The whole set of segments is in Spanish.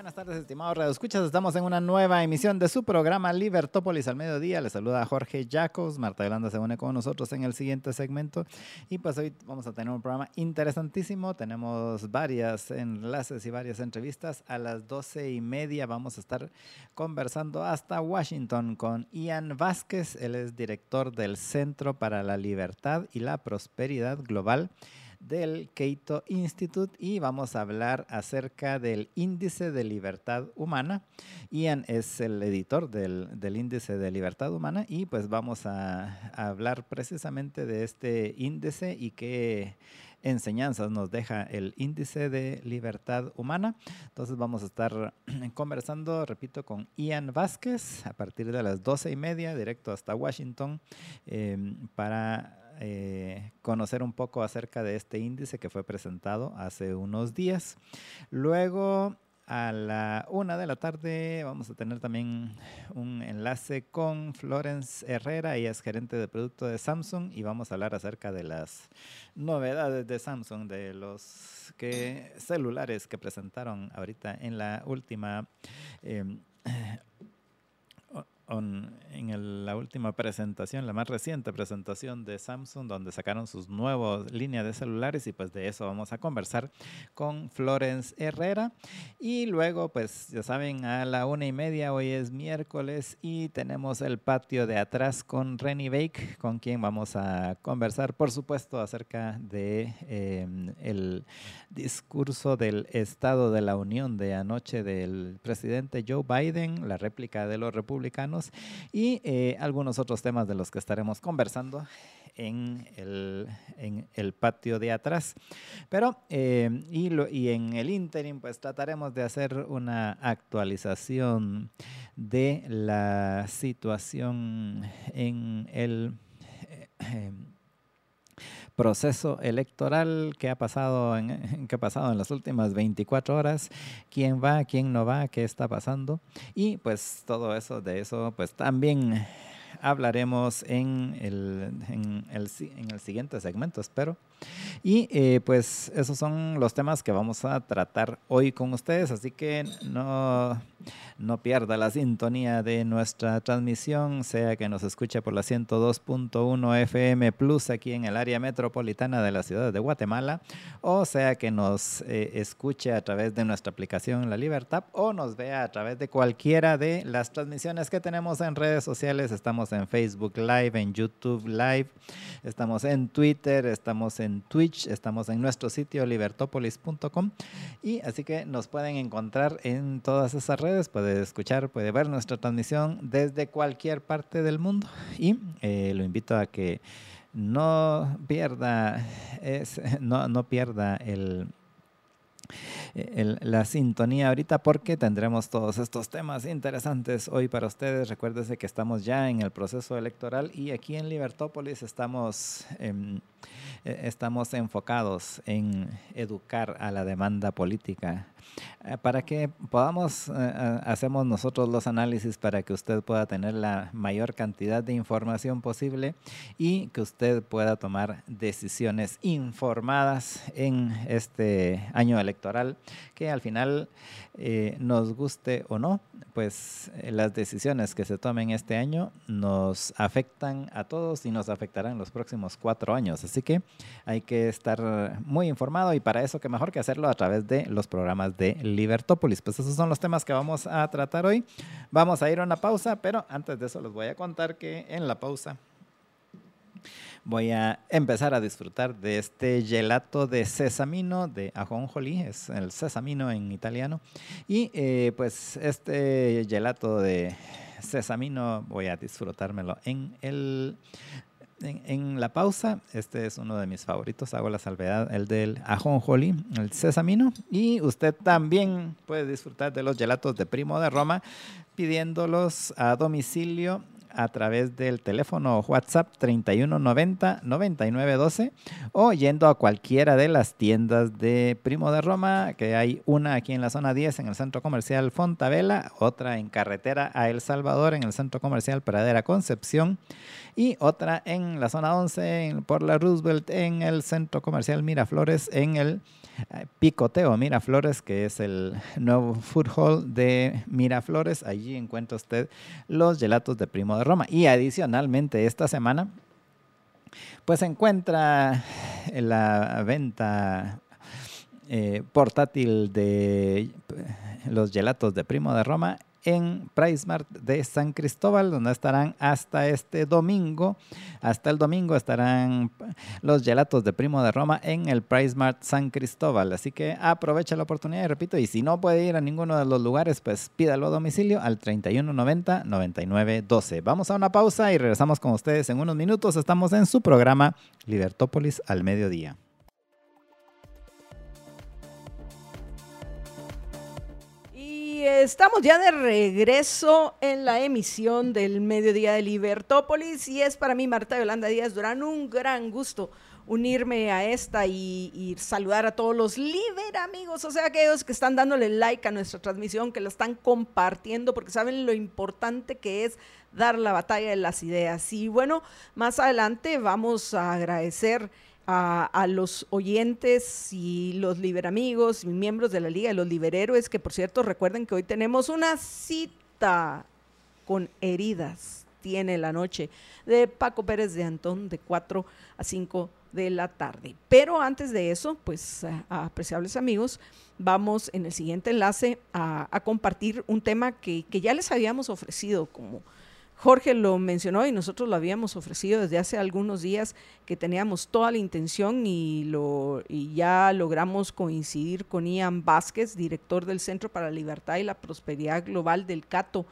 Buenas tardes, estimados Radio Escuchas. Estamos en una nueva emisión de su programa Libertópolis al mediodía. Les saluda Jorge Jacos. Marta Yolanda se une con nosotros en el siguiente segmento. Y pues hoy vamos a tener un programa interesantísimo. Tenemos varias enlaces y varias entrevistas. A las doce y media vamos a estar conversando hasta Washington con Ian Vázquez. Él es director del Centro para la Libertad y la Prosperidad Global del Keito Institute y vamos a hablar acerca del índice de libertad humana. Ian es el editor del, índice de libertad humana y pues vamos a, hablar precisamente de este índice y qué enseñanzas nos deja el índice de libertad humana. Entonces vamos a estar conversando, repito, con Ian Vázquez a partir de las doce y media, directo hasta Washington, eh, para eh, conocer un poco acerca de este índice que fue presentado hace unos días. Luego, a la una de la tarde vamos a tener también un enlace con Florence Herrera, ella es gerente de producto de Samsung y vamos a hablar acerca de las novedades de Samsung, de los celulares que presentaron ahorita en la última em, en la última presentación, la más reciente presentación de Samsung, donde sacaron sus nuevas líneas de celulares y pues de eso vamos a conversar con Florence Herrera. Y luego, pues ya saben, a la una y media, hoy es miércoles y tenemos el patio de atrás con Renny Bake, con quien vamos a conversar, por supuesto, acerca de em, el discurso del Estado de la Unión de anoche del presidente Joe Biden, la réplica de los republicanos y eh, algunos otros temas de los que estaremos conversando en el, patio de atrás. Pero, eh, y, y en el interim, pues trataremos de hacer una actualización de la situación en el... Eh, proceso electoral que ha pasado en, que ha pasado en las últimas 24 horas, quién va, quién no va, qué está pasando. Y pues todo eso de eso pues también hablaremos en el, en el, en el siguiente segmento, espero. Y eh, pues esos son los temas que vamos a tratar hoy con ustedes, así que no, no pierda la sintonía de nuestra transmisión, sea que nos escuche por la 102.1 FM Plus aquí en el área metropolitana de la ciudad de Guatemala, o sea que nos eh, escuche a través de nuestra aplicación La Libertad o nos vea a través de cualquiera de las transmisiones que tenemos en redes sociales. Estamos en Facebook Live, en YouTube Live, estamos en Twitter, estamos en Twitch, estamos en nuestro sitio libertopolis.com y así que nos pueden encontrar en todas esas redes, puede escuchar, puede ver nuestra transmisión desde cualquier parte del mundo y eh, lo invito a que no pierda, no, no pierda el, la sintonía ahorita porque tendremos todos estos temas interesantes hoy para ustedes. Recuérdense que estamos ya en el proceso electoral y aquí en Libertópolis estamos... Em, eh, estamos enfocados en educar a la demanda política eh, para que podamos, eh, hacemos nosotros los análisis para que usted pueda tener la mayor cantidad de información posible y que usted pueda tomar decisiones informadas en este año electoral, que al final nos guste o no, pues las decisiones que se tomen este año nos afectan a todos y nos afectarán los próximos cuatro años. Así que hay que estar muy informado y para eso que mejor que hacerlo a través de los programas de Libertópolis. Pues esos son los temas que vamos a tratar hoy. Vamos a ir a una pausa, pero antes de eso les voy a contar que en la pausa voy a empezar a disfrutar de este gelato de sesamino de ajonjolí, es el sesamino en italiano. Y eh, pues este gelato de sesamino voy a disfrutármelo en el en, la pausa, este es uno de mis favoritos, hago la salvedad, el del ajonjolí, el sesamino. Y usted también puede disfrutar de los gelatos de Primo de Roma pidiéndolos a domicilio a través del teléfono WhatsApp 3190-9912 o yendo a cualquiera de las tiendas de Primo de Roma, que hay una aquí en la zona 10 en el centro comercial Fontavela, otra en carretera a El Salvador en el centro comercial Pradera Concepción y otra en la zona 11 por la Roosevelt en el centro comercial Miraflores en el Picoteo Miraflores, que es el nuevo food hall de Miraflores. Allí encuentra usted los gelatos de Primo de Roma. Y adicionalmente esta semana, pues encuentra la venta eh, portátil de los gelatos de Primo de Roma en PriceMart de San Cristóbal, donde estarán hasta este domingo. Hasta el domingo estarán los gelatos de Primo de Roma en el PriceMart San Cristóbal. Así que aprovecha la oportunidad y repito, y si no puede ir a ninguno de los lugares, pues pídalo a domicilio al 3190-9912. Vamos a una pausa y regresamos con ustedes en unos minutos. Estamos en su programa Libertópolis al mediodía. Estamos ya de regreso en la emisión del Mediodía de Libertópolis y es para mí, Marta Yolanda Díaz Durán, un gran gusto unirme a esta y, saludar a todos los Liber amigos, o sea, aquellos que están dándole like a nuestra transmisión, que la están compartiendo, porque saben lo importante que es dar la batalla de las ideas. Y bueno, más adelante vamos a agradecer a, los oyentes y los liberamigos y miembros de la Liga de los Liberhéroes, que por cierto recuerden que hoy tenemos una cita con heridas, tiene la noche, de Paco Pérez de Antón, de 4 a 5 de la tarde. Pero antes de eso, pues apreciables amigos, vamos en el siguiente enlace a, compartir un tema que, que ya les habíamos ofrecido como Jorge lo mencionó y nosotros lo habíamos ofrecido desde hace algunos días que teníamos toda la intención y, lo, y ya logramos coincidir con Ian Vázquez, director del Centro para la Libertad y la Prosperidad Global del Cato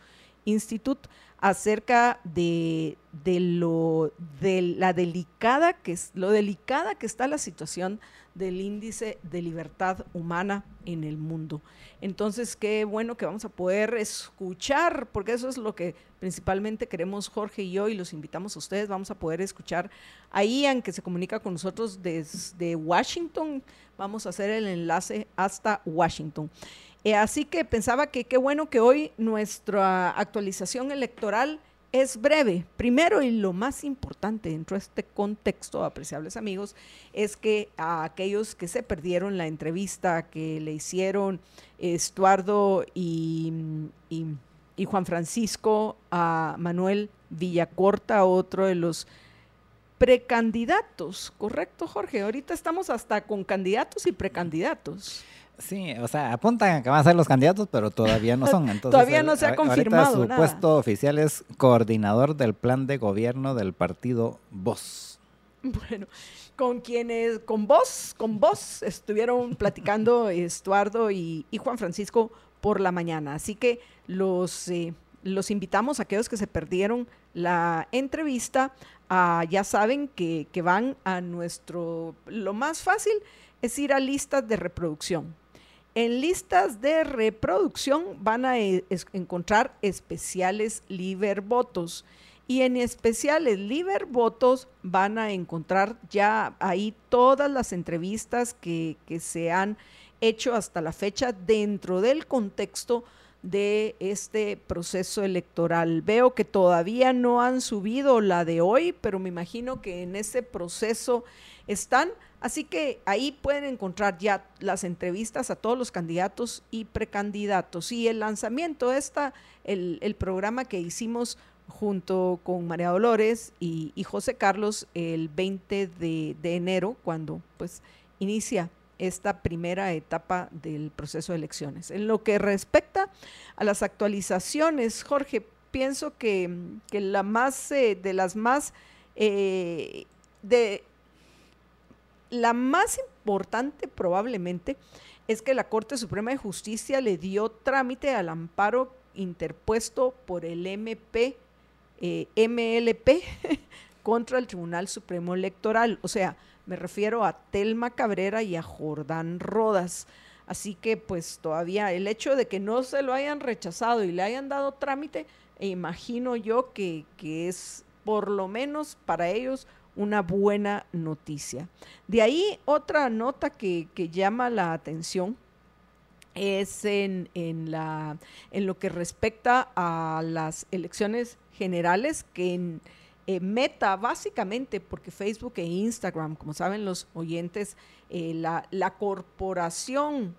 Institute, acerca de, de, lo, de la delicada que es, lo delicada que está la situación del índice de libertad humana en el mundo. Entonces, qué bueno que vamos a poder escuchar, porque eso es lo que principalmente queremos Jorge y yo, y los invitamos a ustedes, vamos a poder escuchar a Ian, que se comunica con nosotros desde Washington, vamos a hacer el enlace hasta Washington. Eh, así que pensaba que qué bueno que hoy nuestra actualización electoral es breve. Primero y lo más importante dentro de este contexto, apreciables amigos, es que a aquellos que se perdieron la entrevista que le hicieron Estuardo y, y, Juan Francisco a Manuel Villacorta, otro de los precandidatos, ¿correcto, Jorge? Ahorita estamos hasta con candidatos y precandidatos. Sí, o sea, apuntan a que van a ser los candidatos, pero todavía no son. Entonces, todavía no se ha confirmado. Su puesto oficial es coordinador del plan de gobierno del partido Voz. Bueno, con quienes, con vos, con vos estuvieron platicando Estuardo y, Juan Francisco por la mañana. Así que los, eh, los invitamos a aquellos que se perdieron la entrevista. ya saben que, que van a nuestro, lo más fácil es ir a listas de reproducción en listas de reproducción van a e, encontrar especiales liber votos y en especiales liber votos van a encontrar ya ahí todas las entrevistas que se han hecho hasta la fecha dentro del contexto de este proceso electoral. Veo que todavía no han subido la de hoy, pero me imagino que en ese proceso están. Así que ahí pueden encontrar ya las entrevistas a todos los candidatos y precandidatos. Y el lanzamiento de esta, el, programa que hicimos junto con María Dolores y, José Carlos el 20 de, enero, cuando pues inicia esta primera etapa del proceso de elecciones. En lo que respecta a las actualizaciones, Jorge, pienso que, la más eh, de las más eh, de la más importante probablemente es que la Corte Suprema de Justicia le dio trámite al amparo interpuesto por el MP, eh, MLP contra el Tribunal Supremo Electoral. O sea, me refiero a Telma Cabrera y a Jordán Rodas. Así que pues todavía el hecho de que no se lo hayan rechazado y le hayan dado trámite e imagino yo que, es por lo menos para ellos una buena noticia. De ahí otra nota que, llama la atención es en, la, en lo que respecta a las elecciones generales que en, eh, Meta, básicamente, porque Facebook e Instagram, como saben los oyentes, eh, la, la, corporación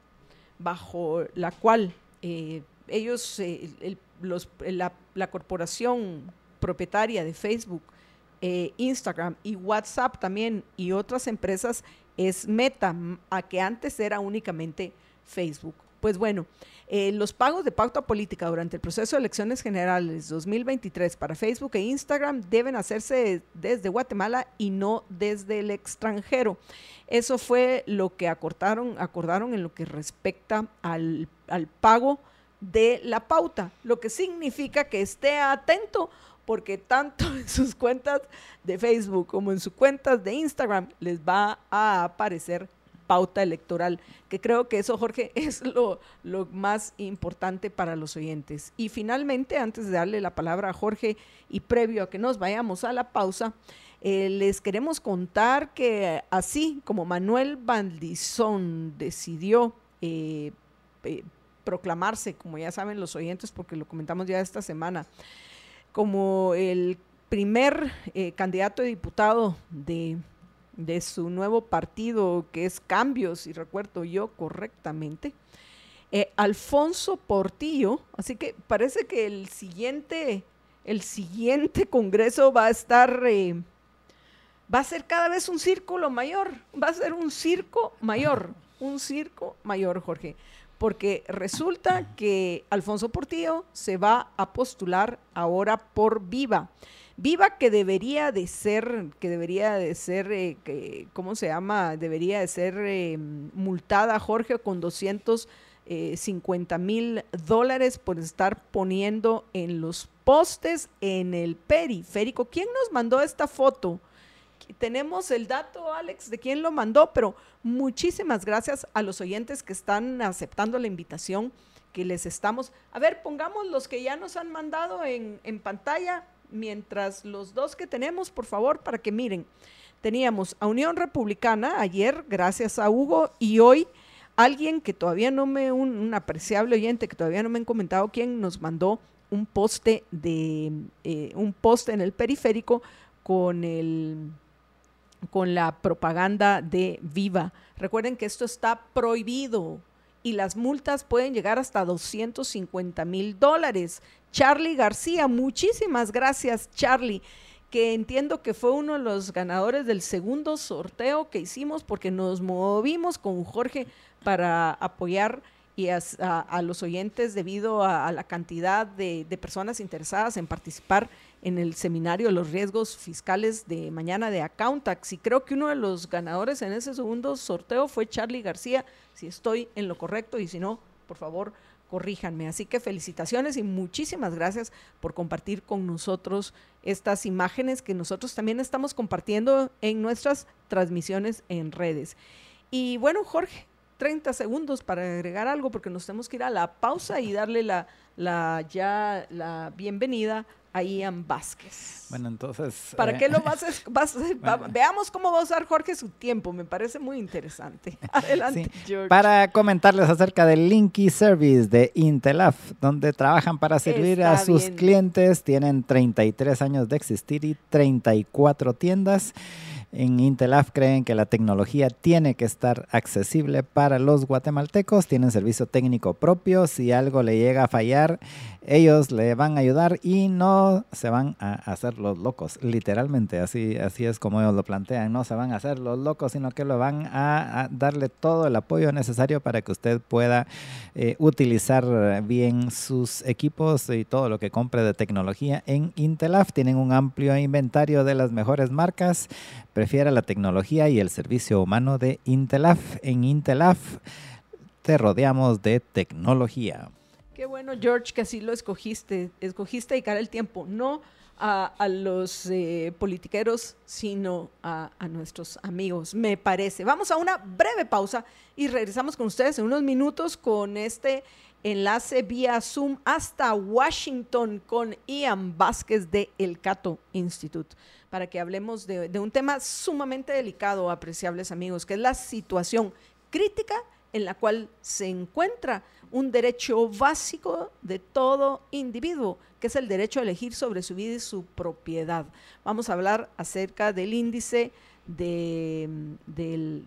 bajo la cual eh, ellos, los, la, corporación propietaria de Facebook, Instagram y WhatsApp también y otras empresas es Meta, a que antes era únicamente Facebook. Pues bueno, eh, los pagos de pauta política durante el proceso de elecciones generales 2023 para Facebook e Instagram deben hacerse desde Guatemala y no desde el extranjero. Eso fue lo que acordaron, acordaron en lo que respecta al, al pago de la pauta, lo que significa que esté atento porque tanto en sus cuentas de Facebook como en sus cuentas de Instagram les va a aparecer pauta electoral, que creo que eso, Jorge, es lo, lo más importante para los oyentes. Y finalmente, antes de darle la palabra a Jorge y previo a que nos vayamos a la pausa, eh, les queremos contar que así como Manuel Bandizón decidió eh, eh, proclamarse, como ya saben los oyentes, porque lo comentamos ya esta semana, como el primer candidato a diputado de de su nuevo partido, que es Cambios, y recuerdo yo correctamente, eh, Alfonso Portillo, así que parece que el siguiente, el siguiente congreso va a estar, eh, va a ser cada vez un círculo mayor, va a ser un circo mayor, un circo mayor, Jorge, porque resulta que Alfonso Portillo se va a postular ahora por Viva. Viva que debería de ser, que debería de ser, eh, que, ¿cómo se llama? Debería de ser eh, multada, Jorge, con 250 eh, mil dólares por estar poniendo en los postes en el periférico. ¿Quién nos mandó esta foto? Tenemos el dato, Alex, de quién lo mandó, pero muchísimas gracias a los oyentes que están aceptando la invitación que les estamos. A ver, pongamos los que ya nos han mandado en, en pantalla mientras los dos que tenemos, por favor, para que miren. Teníamos a Unión Republicana ayer, gracias a Hugo, y hoy alguien que todavía no me, un, apreciable oyente que todavía no me han comentado quién nos mandó un poste de eh, un poste en el periférico con el con la propaganda de Viva. Recuerden que esto está prohibido y las multas pueden llegar hasta 250 mil dólares. Charlie García. Muchísimas gracias, Charlie, que entiendo que fue uno de los ganadores del segundo sorteo que hicimos porque nos movimos con Jorge para apoyar a, los oyentes debido a, la cantidad de, personas interesadas en participar en el seminario de los riesgos fiscales de mañana de Accountax. Y creo que uno de los ganadores en ese segundo sorteo fue Charlie García, si estoy en lo correcto y si no, por favor, corríjanme. Así que felicitaciones y muchísimas gracias por compartir con nosotros estas imágenes que nosotros también estamos compartiendo en nuestras transmisiones en redes. Y bueno, Jorge, 30 segundos para agregar algo porque nos tenemos que ir a la pausa y darle la, la ya la bienvenida a Ian Vázquez. Bueno, entonces... ¿Para qué lo vas, a, Veamos cómo va a usar Jorge su tiempo, me parece muy interesante. Adelante, George. Para comentarles acerca del Linky Service de Intelaf, donde trabajan para servir a sus clientes, tienen 33 años de existir y 34 tiendas. En Intelaf creen que la tecnología tiene que estar accesible para los guatemaltecos, tienen servicio técnico propio, si algo le llega a fallar, ellos le van a ayudar y no se van a hacer los locos, literalmente, así, así es como ellos lo plantean, no se van a hacer los locos, sino que lo van a, darle todo el apoyo necesario para que usted pueda eh, utilizar bien sus equipos y todo lo que compre de tecnología en Intelaf. Tienen un amplio inventario de las mejores marcas, prefiera la tecnología y el servicio humano de Intelaf. En Intelaf te rodeamos de tecnología. Qué bueno, George, que así lo escogiste. Escogiste dedicar el tiempo, no a, los eh, politiqueros, sino a, a, nuestros amigos, me parece. Vamos a una breve pausa y regresamos con ustedes en unos minutos con este enlace vía Zoom hasta Washington con Ian Vázquez de El Cato Institute para que hablemos de, un tema sumamente delicado, apreciables amigos, que es la situación crítica en la cual se encuentra un derecho básico de todo individuo, que es el derecho a elegir sobre su vida y su propiedad. Vamos a hablar acerca del índice de,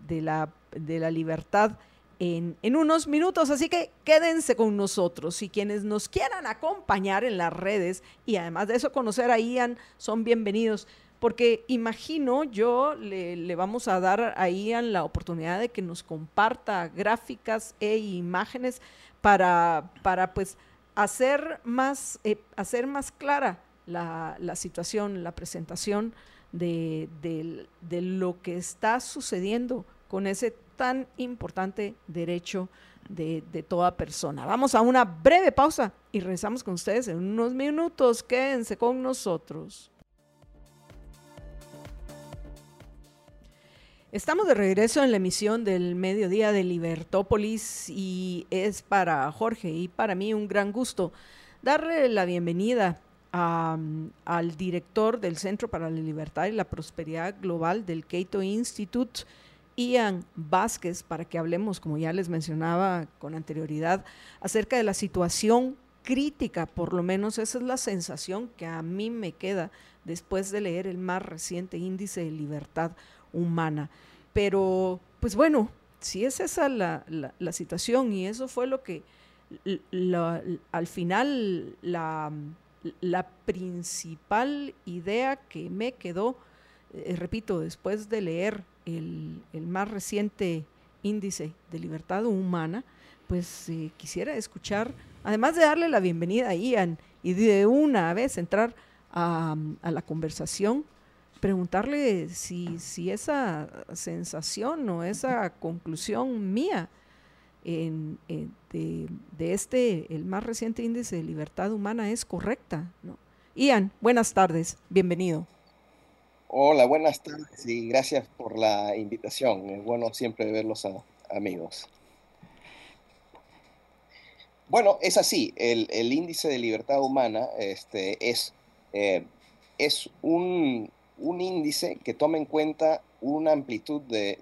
la, de la, libertad en, en, unos minutos, así que quédense con nosotros y quienes nos quieran acompañar en las redes y además de eso conocer a Ian son bienvenidos porque imagino yo le, vamos a dar a Ian la oportunidad de que nos comparta gráficas e imágenes para, para pues hacer más, eh, hacer más clara la, situación, la presentación de, lo que está sucediendo con ese tan importante derecho de, de, toda persona. Vamos a una breve pausa y regresamos con ustedes en unos minutos. Quédense con nosotros. Estamos de regreso en la emisión del mediodía de Libertópolis y es para Jorge y para mí un gran gusto darle la bienvenida al director del Centro para la Libertad y la Prosperidad Global del Cato Institute, Ian Vázquez, para que hablemos, como ya les mencionaba con anterioridad, acerca de la situación crítica, por lo menos esa es la sensación que a mí me queda después de leer el más reciente índice de libertad humana. Pero, pues bueno, si es esa la, la, situación y eso fue lo que al final la, principal idea que me quedó, eh, repito, después de leer el, el, más reciente índice de libertad humana, pues eh, quisiera escuchar, además de darle la bienvenida a Ian y de una vez entrar a, a la conversación, preguntarle si, si esa sensación o esa conclusión mía en, de, este, el más reciente índice de libertad humana es correcta. ¿no? Ian, buenas tardes, bienvenido. Hola, buenas tardes y gracias por la invitación. Es bueno siempre verlos a, amigos. Bueno, es así, el, índice de libertad humana este, es, eh, es un, un índice que toma en cuenta una amplitud de,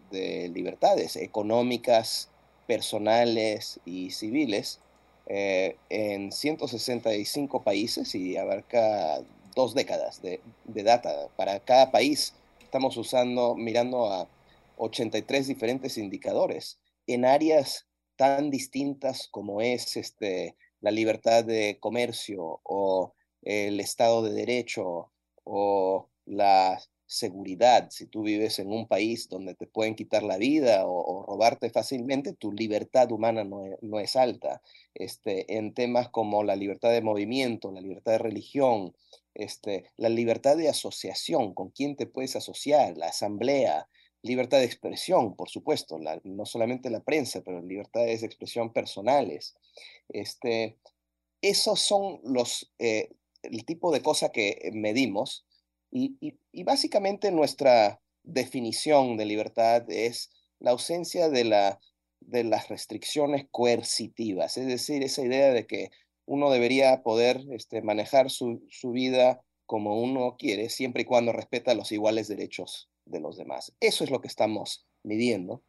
libertades económicas, personales y civiles eh, en 165 países y abarca dos décadas de, data. Para cada país estamos usando, mirando a 83 diferentes indicadores en áreas tan distintas como es este, la libertad de comercio o el Estado de Derecho o la seguridad. Si tú vives en un país donde te pueden quitar la vida o, robarte fácilmente, tu libertad humana no es, alta. Este, en temas como la libertad de movimiento, la libertad de religión, este, la libertad de asociación, con quién te puedes asociar, la asamblea, libertad de expresión, por supuesto, no solamente la prensa, pero libertades de expresión personales. Este, esos son los, eh, el tipo de cosas que medimos y, básicamente nuestra definición de libertad es la ausencia de, la, de las restricciones coercitivas, es decir, esa idea de que uno debería poder este, manejar su, vida como uno quiere, siempre y cuando respeta los iguales derechos de los demás. Eso es lo que estamos midiendo.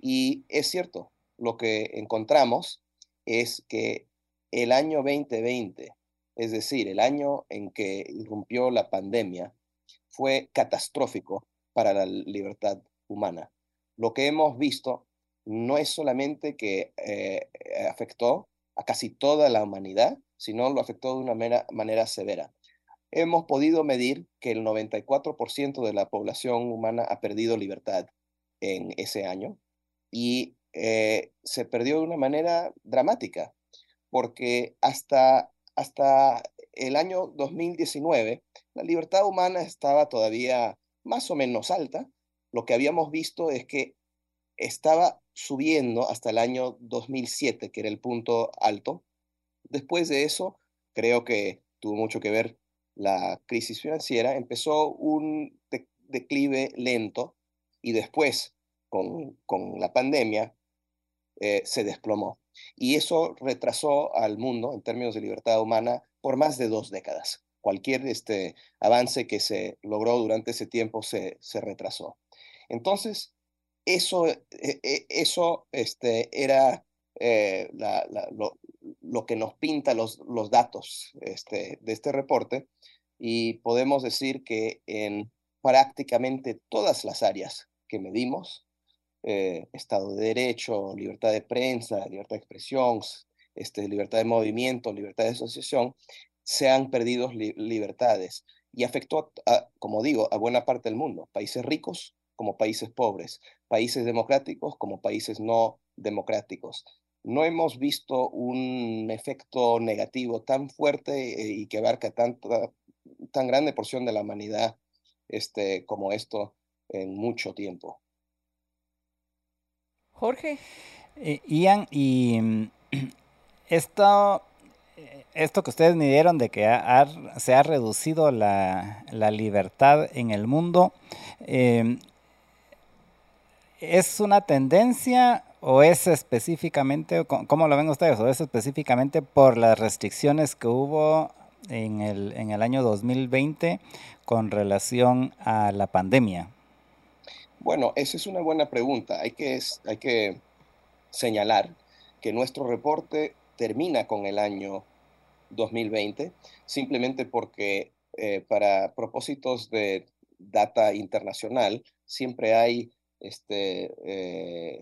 Y es cierto, lo que encontramos es que el año 2020, es decir, el año en que irrumpió la pandemia, fue catastrófico para la libertad humana. Lo que hemos visto no es solamente que eh, afectó a casi toda la humanidad, sino lo afectó de una manera, severa. Hemos podido medir que el 94% de la población humana ha perdido libertad en ese año y eh, se perdió de una manera dramática, porque hasta, hasta el año 2019 la libertad humana estaba todavía más o menos alta. Lo que habíamos visto es que estaba subiendo hasta el año 2007, que era el punto alto. Después de eso, creo que tuvo mucho que ver la crisis financiera, empezó un declive lento y después, con, la pandemia, eh, se desplomó. Y eso retrasó al mundo en términos de libertad humana por más de dos décadas. Cualquier este, avance que se logró durante ese tiempo se, se retrasó. Entonces, eso, e, e, eso este, era eh, lo, que nos pinta los, los datos este, de este reporte y podemos decir que en prácticamente todas las áreas que medimos, eh, Estado de Derecho, libertad de prensa, libertad de expresión, este, libertad de movimiento, libertad de asociación, se han perdido libertades y afectó, como digo, a buena parte del mundo, países ricos como países pobres, países democráticos como países no democráticos. No hemos visto un efecto negativo tan fuerte eh, y que abarca tanta, tan grande porción de la humanidad este, como esto en mucho tiempo. Jorge. Eh, Ian, y mm, esto, esto que ustedes midieron de que se ha reducido la, libertad en el mundo, em, ¿es una tendencia o es específicamente, cómo lo ven ustedes, o es específicamente por las restricciones que hubo en el, en el año 2020 con relación a la pandemia? Bueno, esa es una buena pregunta. Hay que, hay que señalar que nuestro reporte termina con el año 2020, simplemente porque eh, para propósitos de data internacional siempre hay este, eh,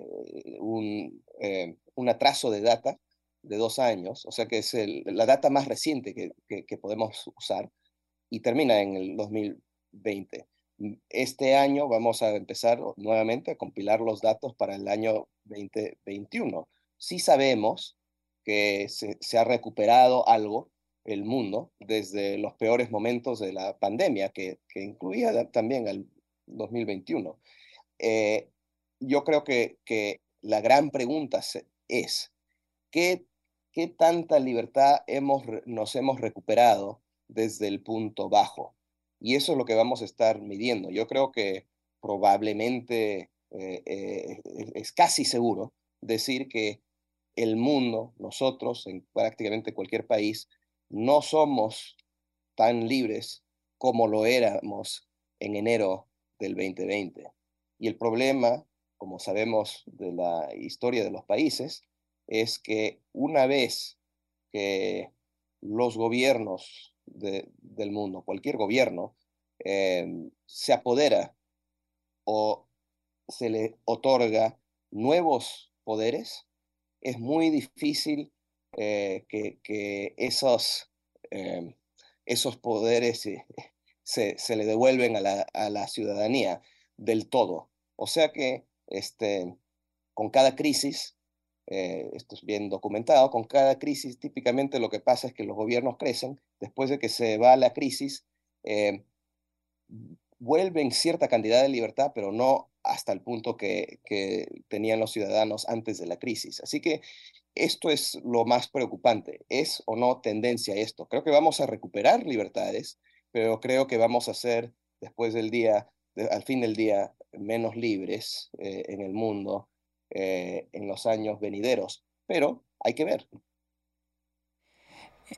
un, eh, un, atraso de data de dos años, o sea que es la data más reciente que, que podemos usar y termina en el 2020. Este año vamos a empezar nuevamente a compilar los datos para el año 2021. Sí sabemos que se, ha recuperado algo el mundo desde los peores momentos de la pandemia, que, incluía también el 2021. Eh, yo creo que, que, la gran pregunta es, ¿qué, qué tanta libertad hemos, nos hemos recuperado desde el punto bajo? Y eso es lo que vamos a estar midiendo. Yo creo que probablemente eh, eh, es casi seguro decir que el mundo, nosotros, en prácticamente cualquier país, no somos tan libres como lo éramos en enero del 2020. Y el problema, como sabemos de la historia de los países, es que una vez que los gobiernos del mundo, cualquier gobierno, em, se apodera o se le otorga nuevos poderes, es muy difícil eh, que, esos, em, esos poderes se, se, le devuelven a la, a la, ciudadanía del todo. O sea que este, con cada crisis eh, esto es bien documentado, con cada crisis típicamente lo que pasa es que los gobiernos crecen, después de que se va la crisis, eh, vuelven cierta cantidad de libertad, pero no hasta el punto que, tenían los ciudadanos antes de la crisis. Así que esto es lo más preocupante. ¿Es o no tendencia esto? Creo que vamos a recuperar libertades, pero creo que vamos a ser, después del día, al fin del día, menos libres eh, en el mundo eh, en los años venideros, pero hay que ver.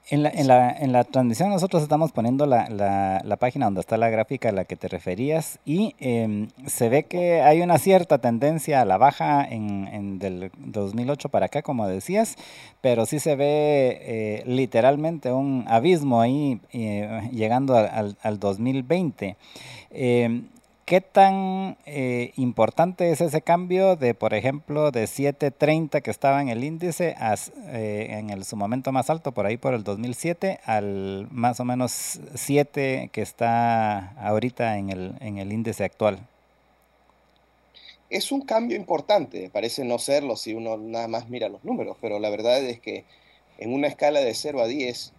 En la, en, la, en la, transmisión nosotros estamos poniendo la, la, página donde está la gráfica a la que te referías y em, se ve que hay una cierta tendencia a la baja en, en del 2008 para acá, como decías, pero sí se ve eh, literalmente un abismo ahí eh, llegando al, al 2020. ¿Qué tan eh, importante es ese cambio de, por ejemplo, de 7.30 que estaba en el índice eh, en el, su momento más alto, por ahí por el 2007, al más o menos 7 que está ahorita en el, en el índice actual? Es un cambio importante, parece no serlo si uno nada más mira los números, pero la verdad es que en una escala de 0 a 10,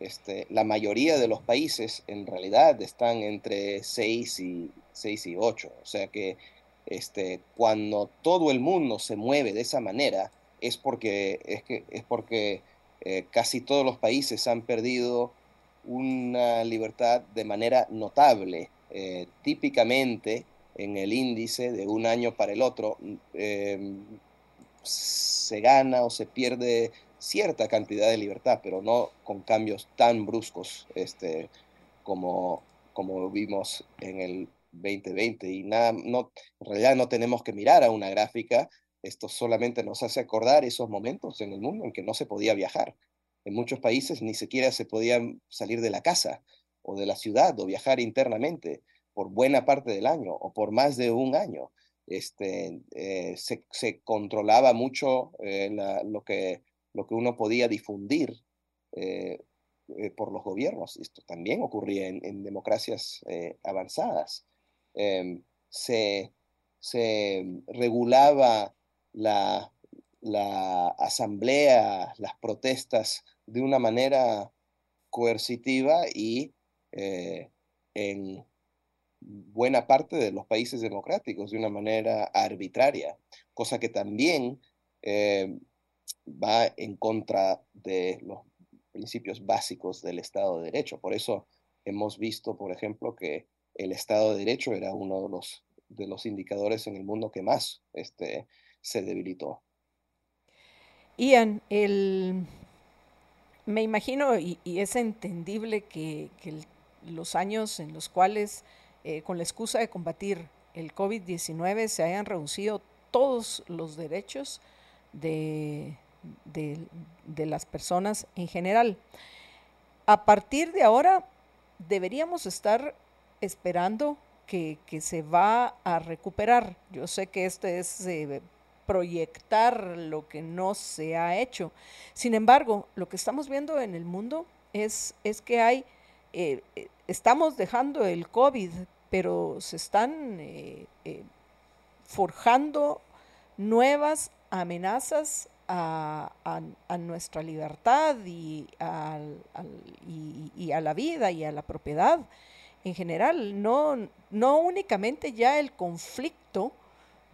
este, la mayoría de los países en realidad están entre 6 y, 6 y 8. O sea que este, cuando todo el mundo se mueve de esa manera, es porque, es que, es porque eh, casi todos los países han perdido una libertad de manera notable. Eh, típicamente en el índice de un año para el otro, em, se gana o se pierde cierta cantidad de libertad, pero no con cambios tan bruscos este, como, como vimos en el 2020. Y nada, no, en realidad no tenemos que mirar a una gráfica, esto solamente nos hace acordar esos momentos en el mundo en que no se podía viajar. En muchos países ni siquiera se podía salir de la casa o de la ciudad o viajar internamente por buena parte del año o por más de un año. Este, eh, se, se, controlaba mucho eh, lo, que, lo que uno podía difundir eh, por los gobiernos. Esto también ocurría en, democracias avanzadas. Em, se, se, regulaba la, la asamblea, las protestas de una manera coercitiva y en buena parte de los países democráticos de una manera arbitraria, cosa que también eh, va en contra de los principios básicos del Estado de Derecho. Por eso hemos visto, por ejemplo, que el Estado de Derecho era uno de los, de los indicadores en el mundo que más este, se debilitó. Ian, me imagino y, es entendible que, los años en los cuales eh, con la excusa de combatir el COVID-19 se hayan reducido todos los derechos de, de, las personas en general. A partir de ahora deberíamos estar esperando que, se va a recuperar. Yo sé que este es eh, proyectar lo que no se ha hecho. Sin embargo, lo que estamos viendo en el mundo es, es que hay eh, eh, estamos dejando el COVID, pero se están forjando nuevas amenazas a, nuestra libertad y, a la vida y a la propiedad en general. No, no únicamente ya el conflicto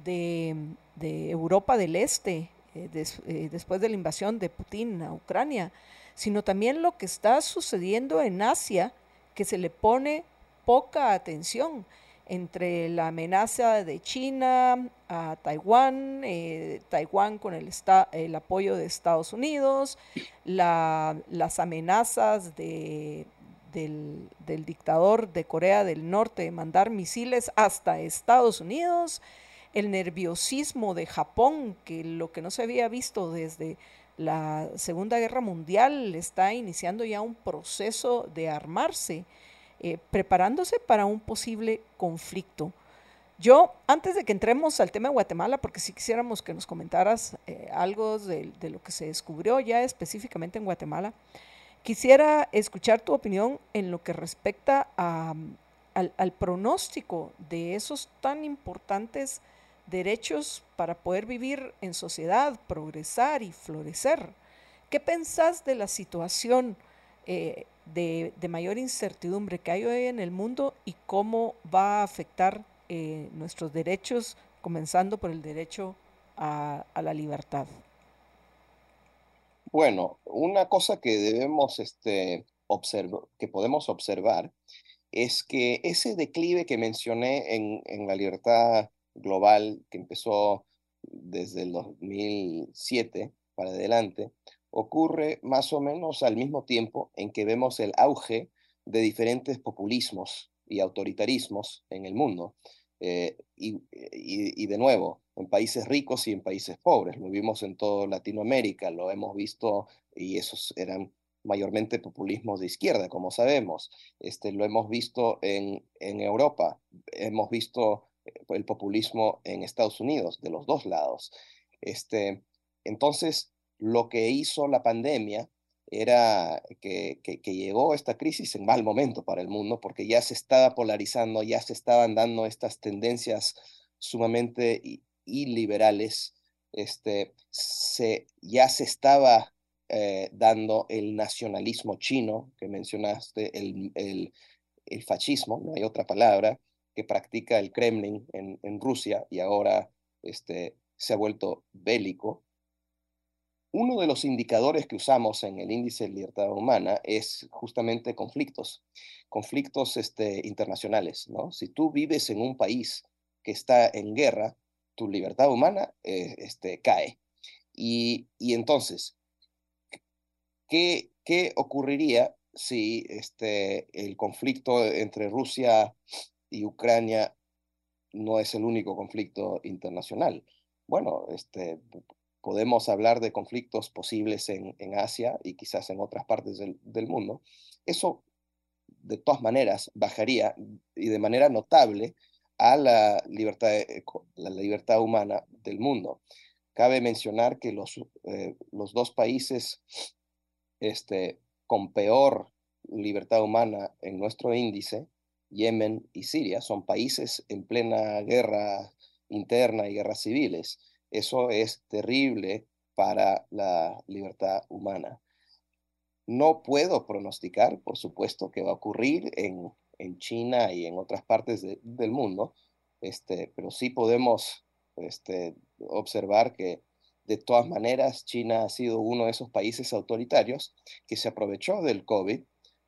de, Europa del Este después de la invasión de Putin a Ucrania, sino también lo que está sucediendo en Asia, que se le pone poca atención entre la amenaza de China a Taiwán, eh, Taiwán con el, apoyo de Estados Unidos, las amenazas de, del, del, dictador de Corea del Norte de mandar misiles hasta Estados Unidos, el nerviosismo de Japón, que lo que no se había visto desde la Segunda Guerra Mundial está iniciando ya un proceso de armarse, eh, preparándose para un posible conflicto. Yo, antes de que entremos al tema de Guatemala, porque si quisiéramos que nos comentaras eh, algo de, lo que se descubrió ya específicamente en Guatemala, quisiera escuchar tu opinión en lo que respecta al pronóstico de esos tan importantes derechos para poder vivir en sociedad, progresar y florecer. ¿Qué pensás de la situación eh, de, mayor incertidumbre que hay hoy en el mundo y cómo va a afectar eh, nuestros derechos, comenzando por el derecho a, la libertad? Bueno, una cosa que debemos este, observar, que podemos observar es que ese declive que mencioné en, en la libertad global que empezó desde el 2007 para adelante, ocurre más o menos al mismo tiempo en que vemos el auge de diferentes populismos y autoritarismos en el mundo. Eh, y, de nuevo, en países ricos y en países pobres. Lo vimos en toda Latinoamérica, lo hemos visto, y esos eran mayormente populismos de izquierda, como sabemos. Este, lo hemos visto en, en Europa, hemos visto el populismo en Estados Unidos, de los dos lados. Este, entonces, lo que hizo la pandemia era que, llegó esta crisis en mal momento para el mundo, porque ya se estaba polarizando, ya se estaban dando estas tendencias sumamente iliberales, este, se, ya se estaba eh, dando el nacionalismo chino, que mencionaste, el, el, fascismo, no hay otra palabra, que practica el Kremlin en, Rusia y ahora este, se ha vuelto bélico. Uno de los indicadores que usamos en el índice de libertad humana es justamente conflictos, conflictos este, internacionales. ¿no? Si tú vives en un país que está en guerra, tu libertad humana eh, este, cae. Y, entonces, ¿qué, ¿qué, ocurriría si este, el conflicto entre Rusia y Ucrania no es el único conflicto internacional? Bueno, este, podemos hablar de conflictos posibles en, Asia y quizás en otras partes del, del mundo. Eso, de todas maneras, bajaría y de manera notable a la libertad, la libertad humana del mundo. Cabe mencionar que los, eh, los dos países este, con peor libertad humana en nuestro índice, Yemen y Siria, son países en plena guerra interna y guerras civiles. Eso es terrible para la libertad humana. No puedo pronosticar, por supuesto, qué va a ocurrir en, China y en otras partes del mundo, este, pero sí podemos este, observar que de todas maneras China ha sido uno de esos países autoritarios que se aprovechó del COVID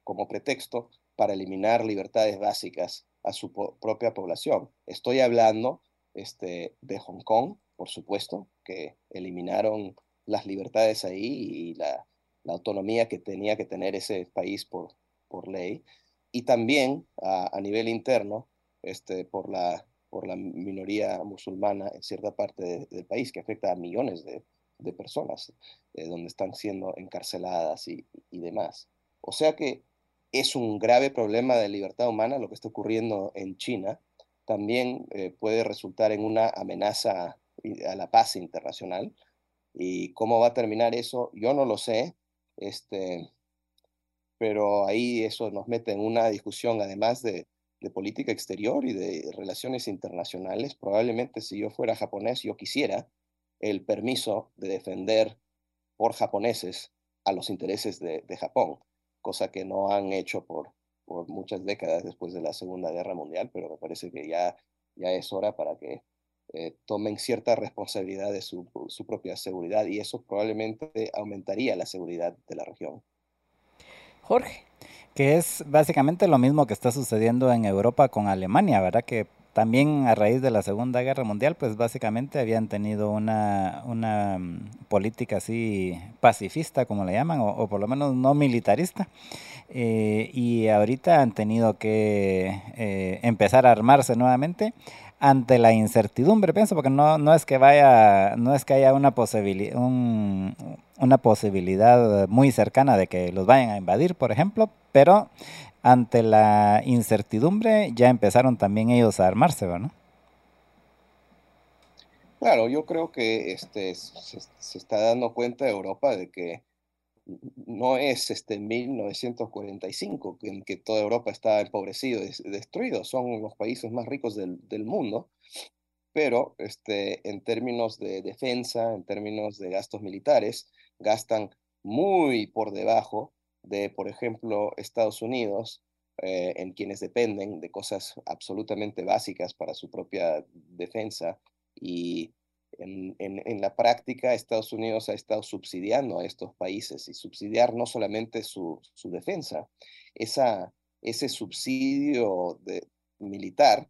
como pretexto para eliminar libertades básicas a su propia población. Estoy hablando este, de Hong Kong, por supuesto, que eliminaron las libertades ahí y la, autonomía que tenía que tener ese país por, por ley y también a, nivel interno este, por, la, por la minoría musulmana en cierta parte del país, que afecta a millones de, de personas, eh, donde están siendo encarceladas y, y, demás. O sea que es un grave problema de libertad humana lo que está ocurriendo en China. También eh, puede resultar en una amenaza a la paz internacional. ¿Y cómo va a terminar eso? Yo no lo sé. Este, pero ahí eso nos mete en una discusión además de, política exterior y de relaciones internacionales. Probablemente si yo fuera japonés, yo quisiera el permiso de defender por japoneses a los intereses de, Japón, cosa que no han hecho por, por muchas décadas después de la Segunda Guerra Mundial, pero me parece que ya, ya es hora para que eh, tomen cierta responsabilidad de su propia seguridad y eso probablemente aumentaría la seguridad de la región. Jorge. Que es básicamente lo mismo que está sucediendo en Europa con Alemania, ¿verdad? Que también a raíz de la Segunda Guerra Mundial, pues básicamente habían tenido una, una mm, política así pacifista, como le llaman, o, por lo menos no militarista. Eh, y ahorita han tenido que eh, empezar a armarse nuevamente ante la incertidumbre, pienso, porque no, no es que vaya, no es que haya una posibilidad, una posibilidad muy cercana de que los vayan a invadir, por ejemplo, pero ante la incertidumbre ya empezaron también ellos a armarse, ¿no? Claro, yo creo que este, se, se está dando cuenta Europa de que no es este 1945 en que toda Europa está empobrecida y destruido, son los países más ricos del, mundo, pero este, en términos de defensa, en términos de gastos militares, gastan muy por debajo de, por ejemplo, Estados Unidos, eh, en quienes dependen de cosas absolutamente básicas para su propia defensa y en, la práctica, Estados Unidos ha estado subsidiando a estos países y subsidiar no solamente su, defensa, esa, ese subsidio de, militar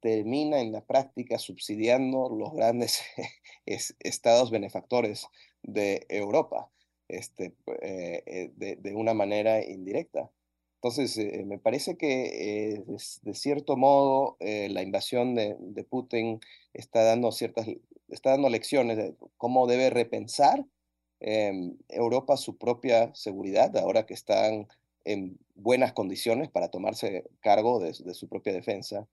termina en la práctica subsidiando los grandes estados benefactores de Europa este, eh, eh, de, una manera indirecta. Entonces, eh, me parece que de, cierto modo la invasión de, Putin está dando ciertas está dando lecciones de cómo debe repensar em, Europa su propia seguridad, ahora que están en buenas condiciones para tomarse cargo de, su propia defensa.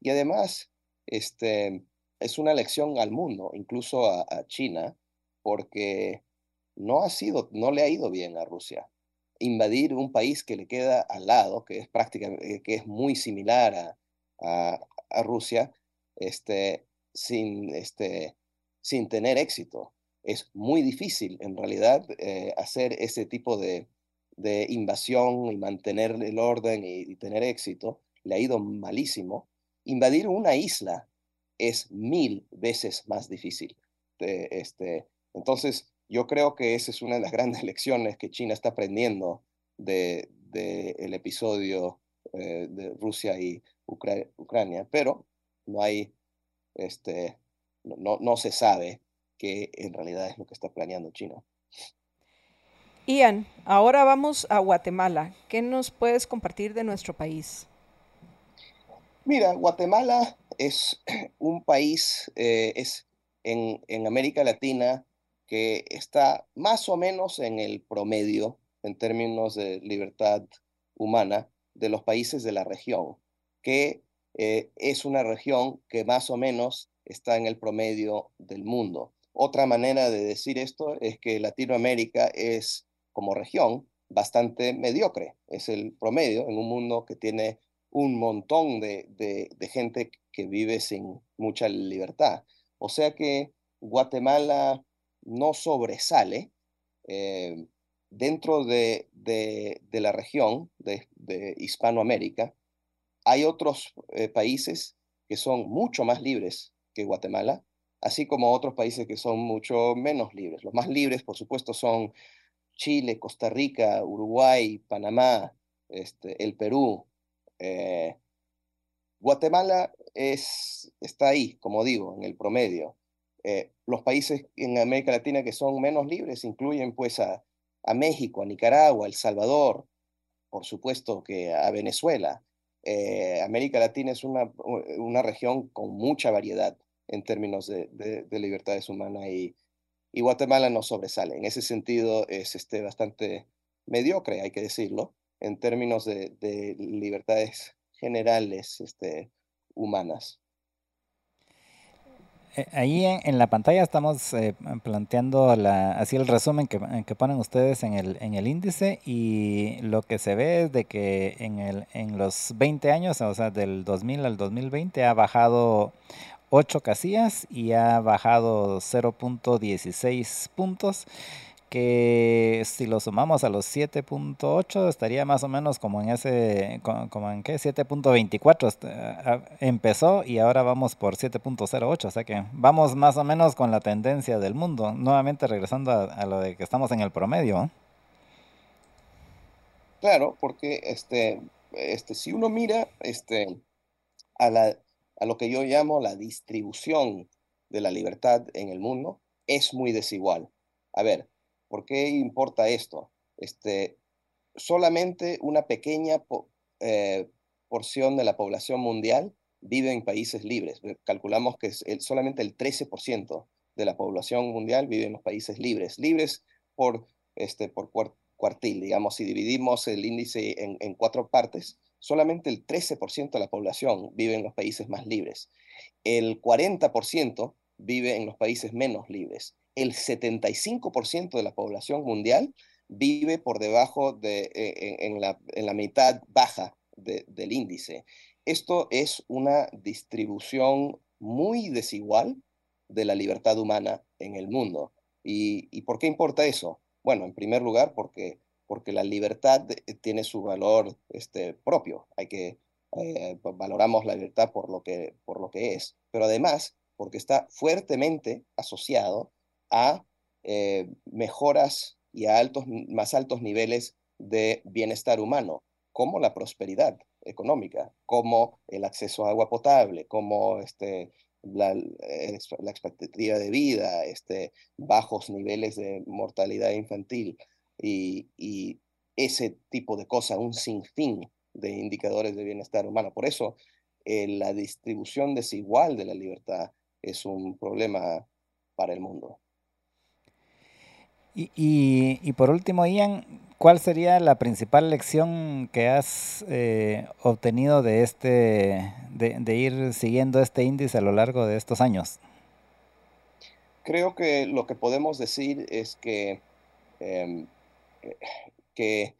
Y además, este, es una lección al mundo, incluso a, China, porque no, ha sido, no le ha ido bien a Rusia. Invadir un país que le queda al lado, que es prácticamente, que es muy similar a, a Rusia, este, sin, este, sin tener éxito. Es muy difícil, en realidad, eh, hacer ese tipo de, invasión y mantener el orden y, tener éxito. Le ha ido malísimo. Invadir una isla es mil veces más difícil. este, entonces, yo creo que esa es una de las grandes lecciones que China está aprendiendo del de, el episodio eh, de Rusia y Ucrania, pero no hay este, no, no se sabe que en realidad es lo que está planeando China. Ian, ahora vamos a Guatemala. ¿Qué nos puedes compartir de nuestro país? Mira, Guatemala es un país, eh, es en, en, América Latina que está más o menos en el promedio en términos de libertad humana de los países de la región, que eh, es una región que más o menos está en el promedio del mundo. Otra manera de decir esto es que Latinoamérica es, como región, bastante mediocre. Es el promedio en un mundo que tiene un montón de, gente que vive sin mucha libertad. O sea que Guatemala no sobresale eh, dentro de, la región de, Hispanoamérica. Hay otros eh, países que son mucho más libres que Guatemala, así como otros países que son mucho menos libres. Los más libres, por supuesto, son Chile, Costa Rica, Uruguay, Panamá, este, el Perú. Eh, Guatemala es, está ahí, como digo, en el promedio. Eh, los países en América Latina que son menos libres incluyen pues a, México, a Nicaragua, El Salvador, por supuesto que a Venezuela. Eh, América Latina es una, una región con mucha variedad en términos de, libertades humanas y, Guatemala no sobresale. En ese sentido es este, bastante mediocre, hay que decirlo, en términos de, libertades generales este, humanas. Eh, ahí en, la pantalla estamos eh, planteando la, así el resumen que, que, ponen ustedes en el, en el índice y lo que se ve es de que en, en los 20 años, o sea, del 2000 al 2020 ha bajado 8 casillas y ha bajado 0.16 puntos que si lo sumamos a los 7.8 estaría más o menos como en ese, como en qué, 7.24 este, empezó y ahora vamos por 7.08, o sea que vamos más o menos con la tendencia del mundo, nuevamente regresando a, lo de que estamos en el promedio. Claro, porque este, este, si uno mira este, a la a lo que yo llamo la distribución de la libertad en el mundo, es muy desigual. A ver, ¿por qué importa esto? Este, solamente una pequeña eh, porción de la población mundial vive en países libres. Calculamos que solamente el 13% de la población mundial vive en los países libres. Libres por, este, por cuartil, digamos, si dividimos el índice en cuatro partes, solamente el 13% de la población vive en los países más libres. El 40% vive en los países menos libres. El 75% de la población mundial vive por debajo de, eh, en, la, mitad baja del índice. Esto es una distribución muy desigual de la libertad humana en el mundo. ¿Y por qué importa eso? Bueno, en primer lugar, porque porque la libertad eh, tiene su valor este, propio. Hay que eh, valoramos la libertad por lo que por lo que es, pero además porque está fuertemente asociado a eh, mejoras y a altos más altos niveles de bienestar humano, como la prosperidad económica, como el acceso a agua potable, como este, la, la expectativa de vida, este, bajos niveles de mortalidad infantil y, ese tipo de cosas, un sinfín de indicadores de bienestar humano. Por eso eh, la distribución desigual de la libertad es un problema para el mundo. Y, por último, Ian, ¿cuál sería la principal lección que has eh, obtenido de, este, de, ir siguiendo este índice a lo largo de estos años? Creo que lo que podemos decir es que em, que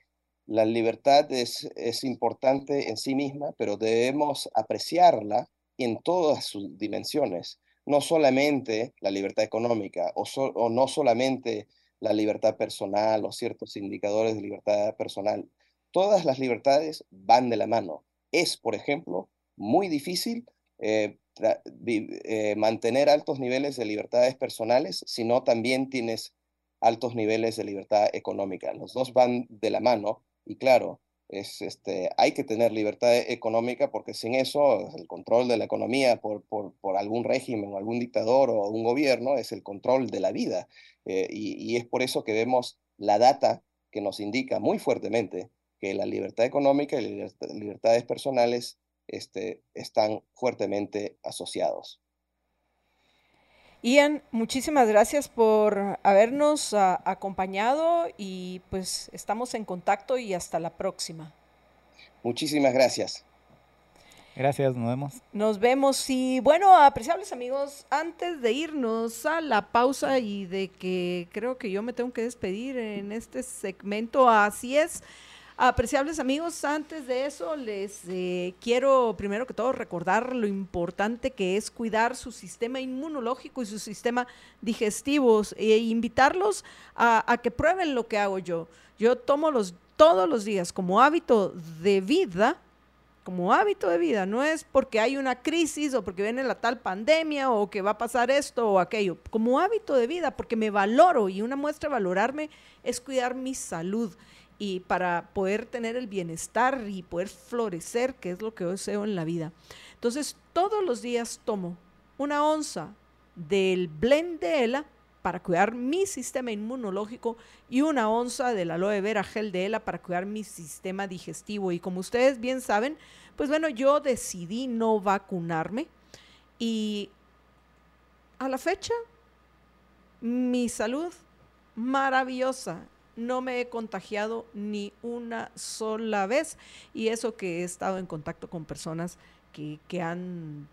la libertad es, es importante en sí misma, pero debemos apreciarla en todas sus dimensiones, no solamente la libertad económica o, o, no solamente la libertad personal o ciertos indicadores de libertad personal. Todas las libertades van de la mano. Es, por ejemplo, muy difícil eh, eh, mantener altos niveles de libertades personales si no también tienes altos niveles de libertad económica. Los dos van de la mano y claro, es, este, hay que tener libertad económica porque sin eso el control de la economía por, por, por algún régimen o algún dictador o un gobierno es el control de la vida. Eh, y, es por eso que vemos la data que nos indica muy fuertemente que la libertad económica y las libertades personales este, están fuertemente asociados. Ian, muchísimas gracias por habernos ah, acompañado y pues estamos en contacto y hasta la próxima. Muchísimas gracias. Gracias, nos vemos. Nos vemos y bueno, apreciables amigos, antes de irnos a la pausa y de que creo que yo me tengo que despedir en este segmento, así es. Apreciables amigos, antes de eso les eh, quiero primero que todo recordar lo importante que es cuidar su sistema inmunológico y su sistema digestivo e invitarlos a, que prueben lo que hago yo. Yo tomo los todos los días como hábito de vida, como hábito de vida, no es porque hay una crisis o porque viene la tal pandemia o que va a pasar esto o aquello, como hábito de vida, porque me valoro y una muestra de valorarme es cuidar mi salud y para poder tener el bienestar y poder florecer, que es lo que deseo en la vida. Entonces, todos los días tomo una onza del blend de ELA para cuidar mi sistema inmunológico y una onza del aloe vera gel de ELA para cuidar mi sistema digestivo. Y como ustedes bien saben, pues bueno, yo decidí no vacunarme y a la fecha mi salud maravillosa no me he contagiado ni una sola vez. Y eso que he estado en contacto con personas que, que han,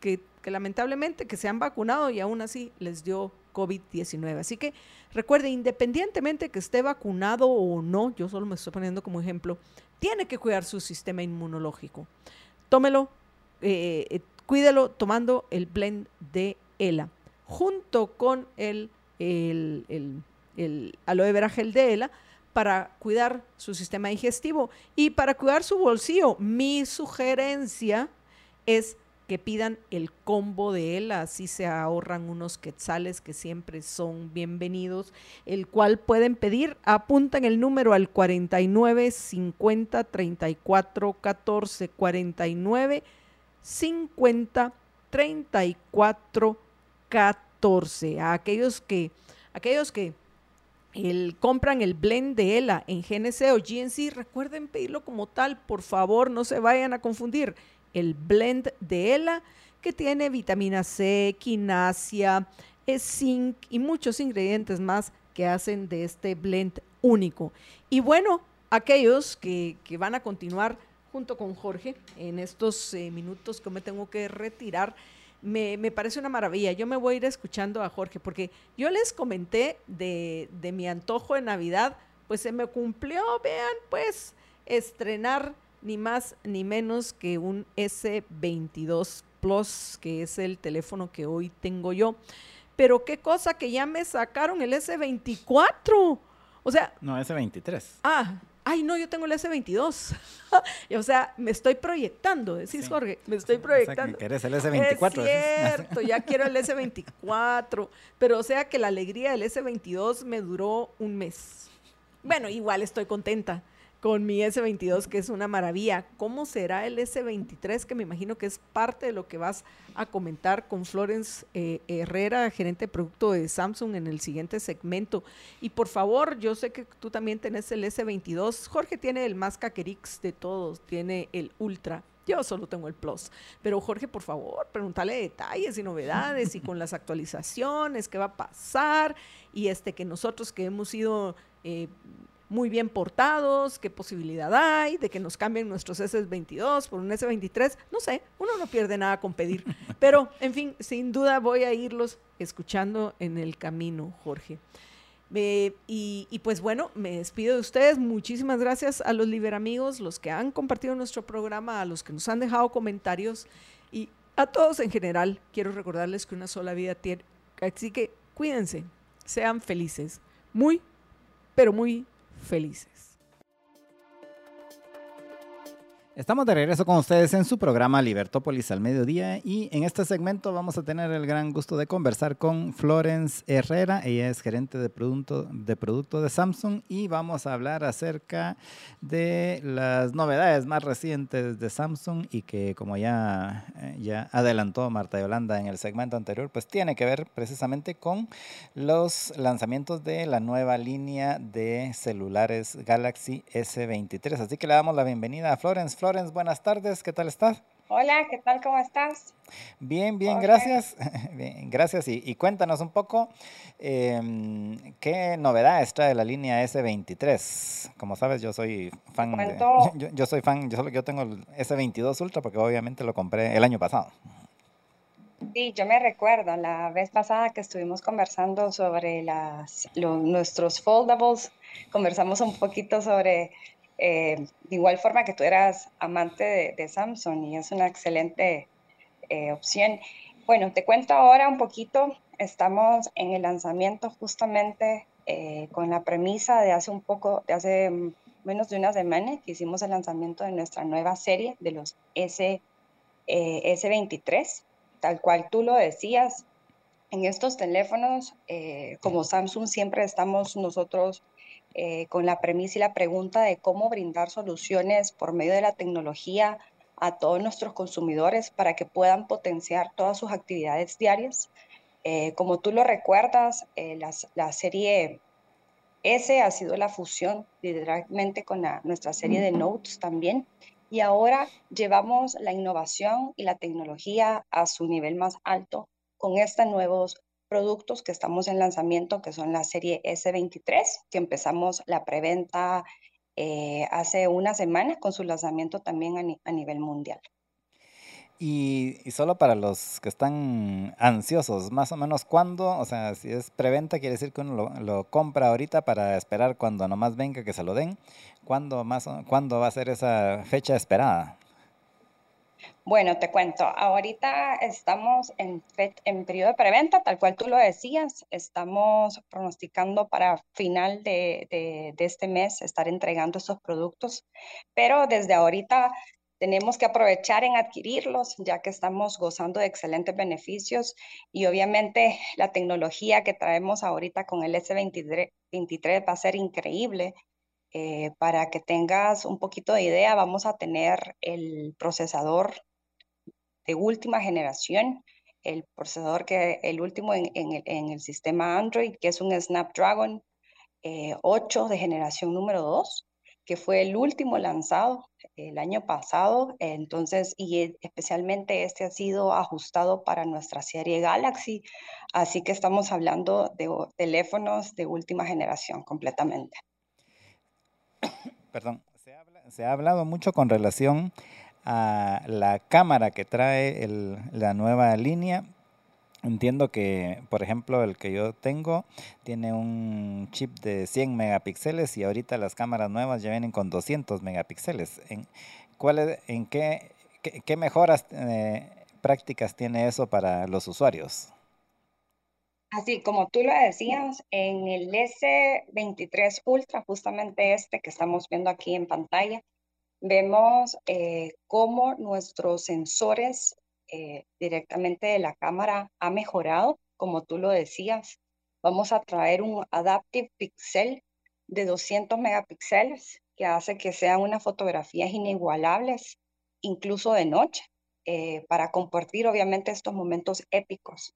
que, lamentablemente que se han vacunado y aún así les dio COVID-19. Así que recuerde, independientemente que esté vacunado o no, yo solo me estoy poniendo como ejemplo, tiene que cuidar su sistema inmunológico. Tómelo, eh, cuídelo tomando el blend de ELA, junto con el, el el aloe vera gel de ELA para cuidar su sistema digestivo y para cuidar su bolsillo. Mi sugerencia es que pidan el combo de ELA, así se ahorran unos quetzales que siempre son bienvenidos, el cual pueden pedir, apuntan el número al 49 50 34 14 49 50 34 14. A aquellos que aquellos que el, compran el blend de ELA en GNC o GNC, recuerden pedirlo como tal, por favor, no se vayan a confundir. El blend de ELA que tiene vitamina C, quinasia, zinc y muchos ingredientes más que hacen de este blend único. Y bueno, aquellos que, van a continuar junto con Jorge en estos eh, minutos que me tengo que retirar, me, parece una maravilla. Yo me voy a ir escuchando a Jorge, porque yo les comenté de, de mi antojo de Navidad, pues se me cumplió, vean, pues estrenar ni más ni menos que un S22 Plus, que es el teléfono que hoy tengo yo. Pero qué cosa que ya me sacaron el S24. O sea... No, S23. Ah, ay, no, yo tengo el S22. o sea, me estoy proyectando, decís Jorge, me estoy proyectando. O el S24. Es cierto, ya quiero el S24, pero o sea que la alegría del S22 me duró un mes. Bueno, igual estoy contenta con mi S22, que es una maravilla. ¿Cómo será el S23? Que me imagino que es parte de lo que vas a comentar con Florence eh, Herrera, gerente de producto de Samsung, en el siguiente segmento. Y por favor, yo sé que tú también tenés el S22. Jorge tiene el más caquerix de todos, tiene el Ultra. Yo solo tengo el Plus. Pero Jorge, por favor, pregúntale detalles y novedades y con las actualizaciones, qué va a pasar. Y este que nosotros que hemos ido eh, muy bien portados, qué posibilidad hay de que nos cambien nuestros S22 por un S23, no sé, uno no pierde nada con pedir, pero en fin, sin duda voy a irlos escuchando en el camino, Jorge. y, y, pues bueno, me despido de ustedes. Muchísimas gracias a los liberamigos, los que han compartido nuestro programa, a los que nos han dejado comentarios y a todos en general. Quiero recordarles que una sola vida tiene. Así que cuídense, sean felices. Muy, pero muy felices. Estamos de regreso con ustedes en su programa Libertópolis al mediodía y en este segmento vamos a tener el gran gusto de conversar con Florence Herrera. Ella es gerente de producto de, producto de Samsung y vamos a hablar acerca de las novedades más recientes de Samsung y que como ya, eh, ya adelantó Marta Yolanda en el segmento anterior, pues tiene que ver precisamente con los lanzamientos de la nueva línea de celulares Galaxy S23. Así que le damos la bienvenida a Florence. Florence, buenas tardes, ¿qué tal estás? Hola, ¿qué tal? ¿Cómo estás? Bien, bien, gracias. bien, gracias. Y, cuéntanos un poco em, qué novedades trae la línea S23. Como sabes, yo soy fan. De, yo, soy fan, yo, solo, yo tengo el S22 Ultra porque obviamente lo compré el año pasado. Sí, yo me recuerdo la vez pasada que estuvimos conversando sobre las, nuestros foldables, conversamos un poquito sobre eh, de igual forma que tú eras amante de, Samsung y es una excelente eh, opción. Bueno, te cuento ahora un poquito. Estamos en el lanzamiento justamente eh, con la premisa de hace un poco, de hace menos de una semana que hicimos el lanzamiento de nuestra nueva serie de los S, S23, tal cual tú lo decías. En estos teléfonos, como Samsung, siempre estamos nosotros eh, con la premisa y la pregunta de cómo brindar soluciones por medio de la tecnología a todos nuestros consumidores para que puedan potenciar todas sus actividades diarias. Eh, como tú lo recuerdas, eh, la, serie S ha sido la fusión directamente con nuestra serie de Notes también. Y ahora llevamos la innovación y la tecnología a su nivel más alto con estos nuevos productos que estamos en lanzamiento, que son la serie S23, que empezamos la preventa eh, hace una semana con su lanzamiento también a, nivel mundial. Y, solo para los que están ansiosos, más o menos cuándo, o sea, si es preventa, quiere decir que uno lo, lo, compra ahorita para esperar cuando nomás venga que se lo den. ¿Cuándo, más, ¿Cuándo va a ser esa fecha esperada? Bueno, te cuento, ahorita estamos en, en periodo de preventa, tal cual tú lo decías, estamos pronosticando para final de, este mes estar entregando estos productos, pero desde ahorita tenemos que aprovechar en adquirirlos, ya que estamos gozando de excelentes beneficios y obviamente la tecnología que traemos ahorita con el S23 va a ser increíble. Eh, para que tengas un poquito de idea, vamos a tener el procesador de última generación, el procesador que el último en, el, sistema Android, que es un Snapdragon 8 eh, de generación número 2, que fue el último lanzado el año pasado. Entonces, y especialmente este ha sido ajustado para nuestra serie Galaxy. Así que estamos hablando de teléfonos de última generación completamente. Perdón, se, se ha hablado mucho con relación a la cámara que trae la nueva línea. Entiendo que, por ejemplo, el que yo tengo tiene un chip de 100 megapíxeles y ahorita las cámaras nuevas ya vienen con 200 megapíxeles. ¿En, en qué, qué, mejoras eh, prácticas tiene eso para los usuarios? Así como tú lo decías, en el S23 Ultra, justamente este que estamos viendo aquí en pantalla, vemos eh, cómo nuestros sensores eh, directamente de la cámara ha mejorado, como tú lo decías. Vamos a traer un Adaptive Pixel de 200 megapíxeles que hace que sean unas fotografías inigualables, incluso de noche, eh, para compartir obviamente estos momentos épicos.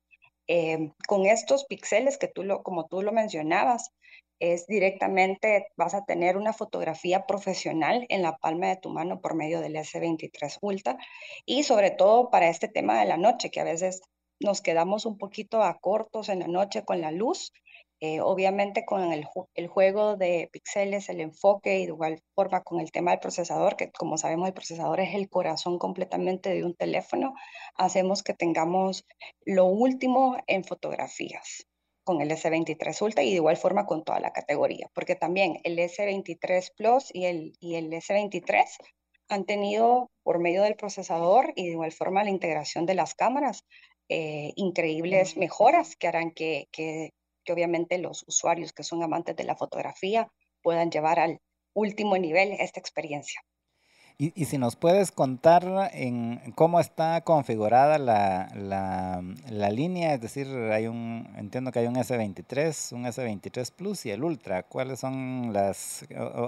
con estos píxeles que tú lo, como tú lo mencionabas, es directamente, vas a tener una fotografía profesional en la palma de tu mano por medio del S23 Ultra. Y sobre todo para este tema de la noche, que a veces nos quedamos un poquito a cortos en la noche con la luz, eh, obviamente con el, el, juego de píxeles, el enfoque y de igual forma con el tema del procesador, que como sabemos el procesador es el corazón completamente de un teléfono, hacemos que tengamos lo último en fotografías con el S23 Ultra y de igual forma con toda la categoría, porque también el S23 Plus y el, y el S23 han tenido por medio del procesador y de igual forma la integración de las cámaras eh, increíbles mejoras que harán que, que, que obviamente los usuarios que son amantes de la fotografía puedan llevar al último nivel esta experiencia. Y, si nos puedes contar en cómo está configurada la, la, línea, es decir, hay un, entiendo que hay un S23, un S23 Plus y el Ultra. ¿Cuáles son las,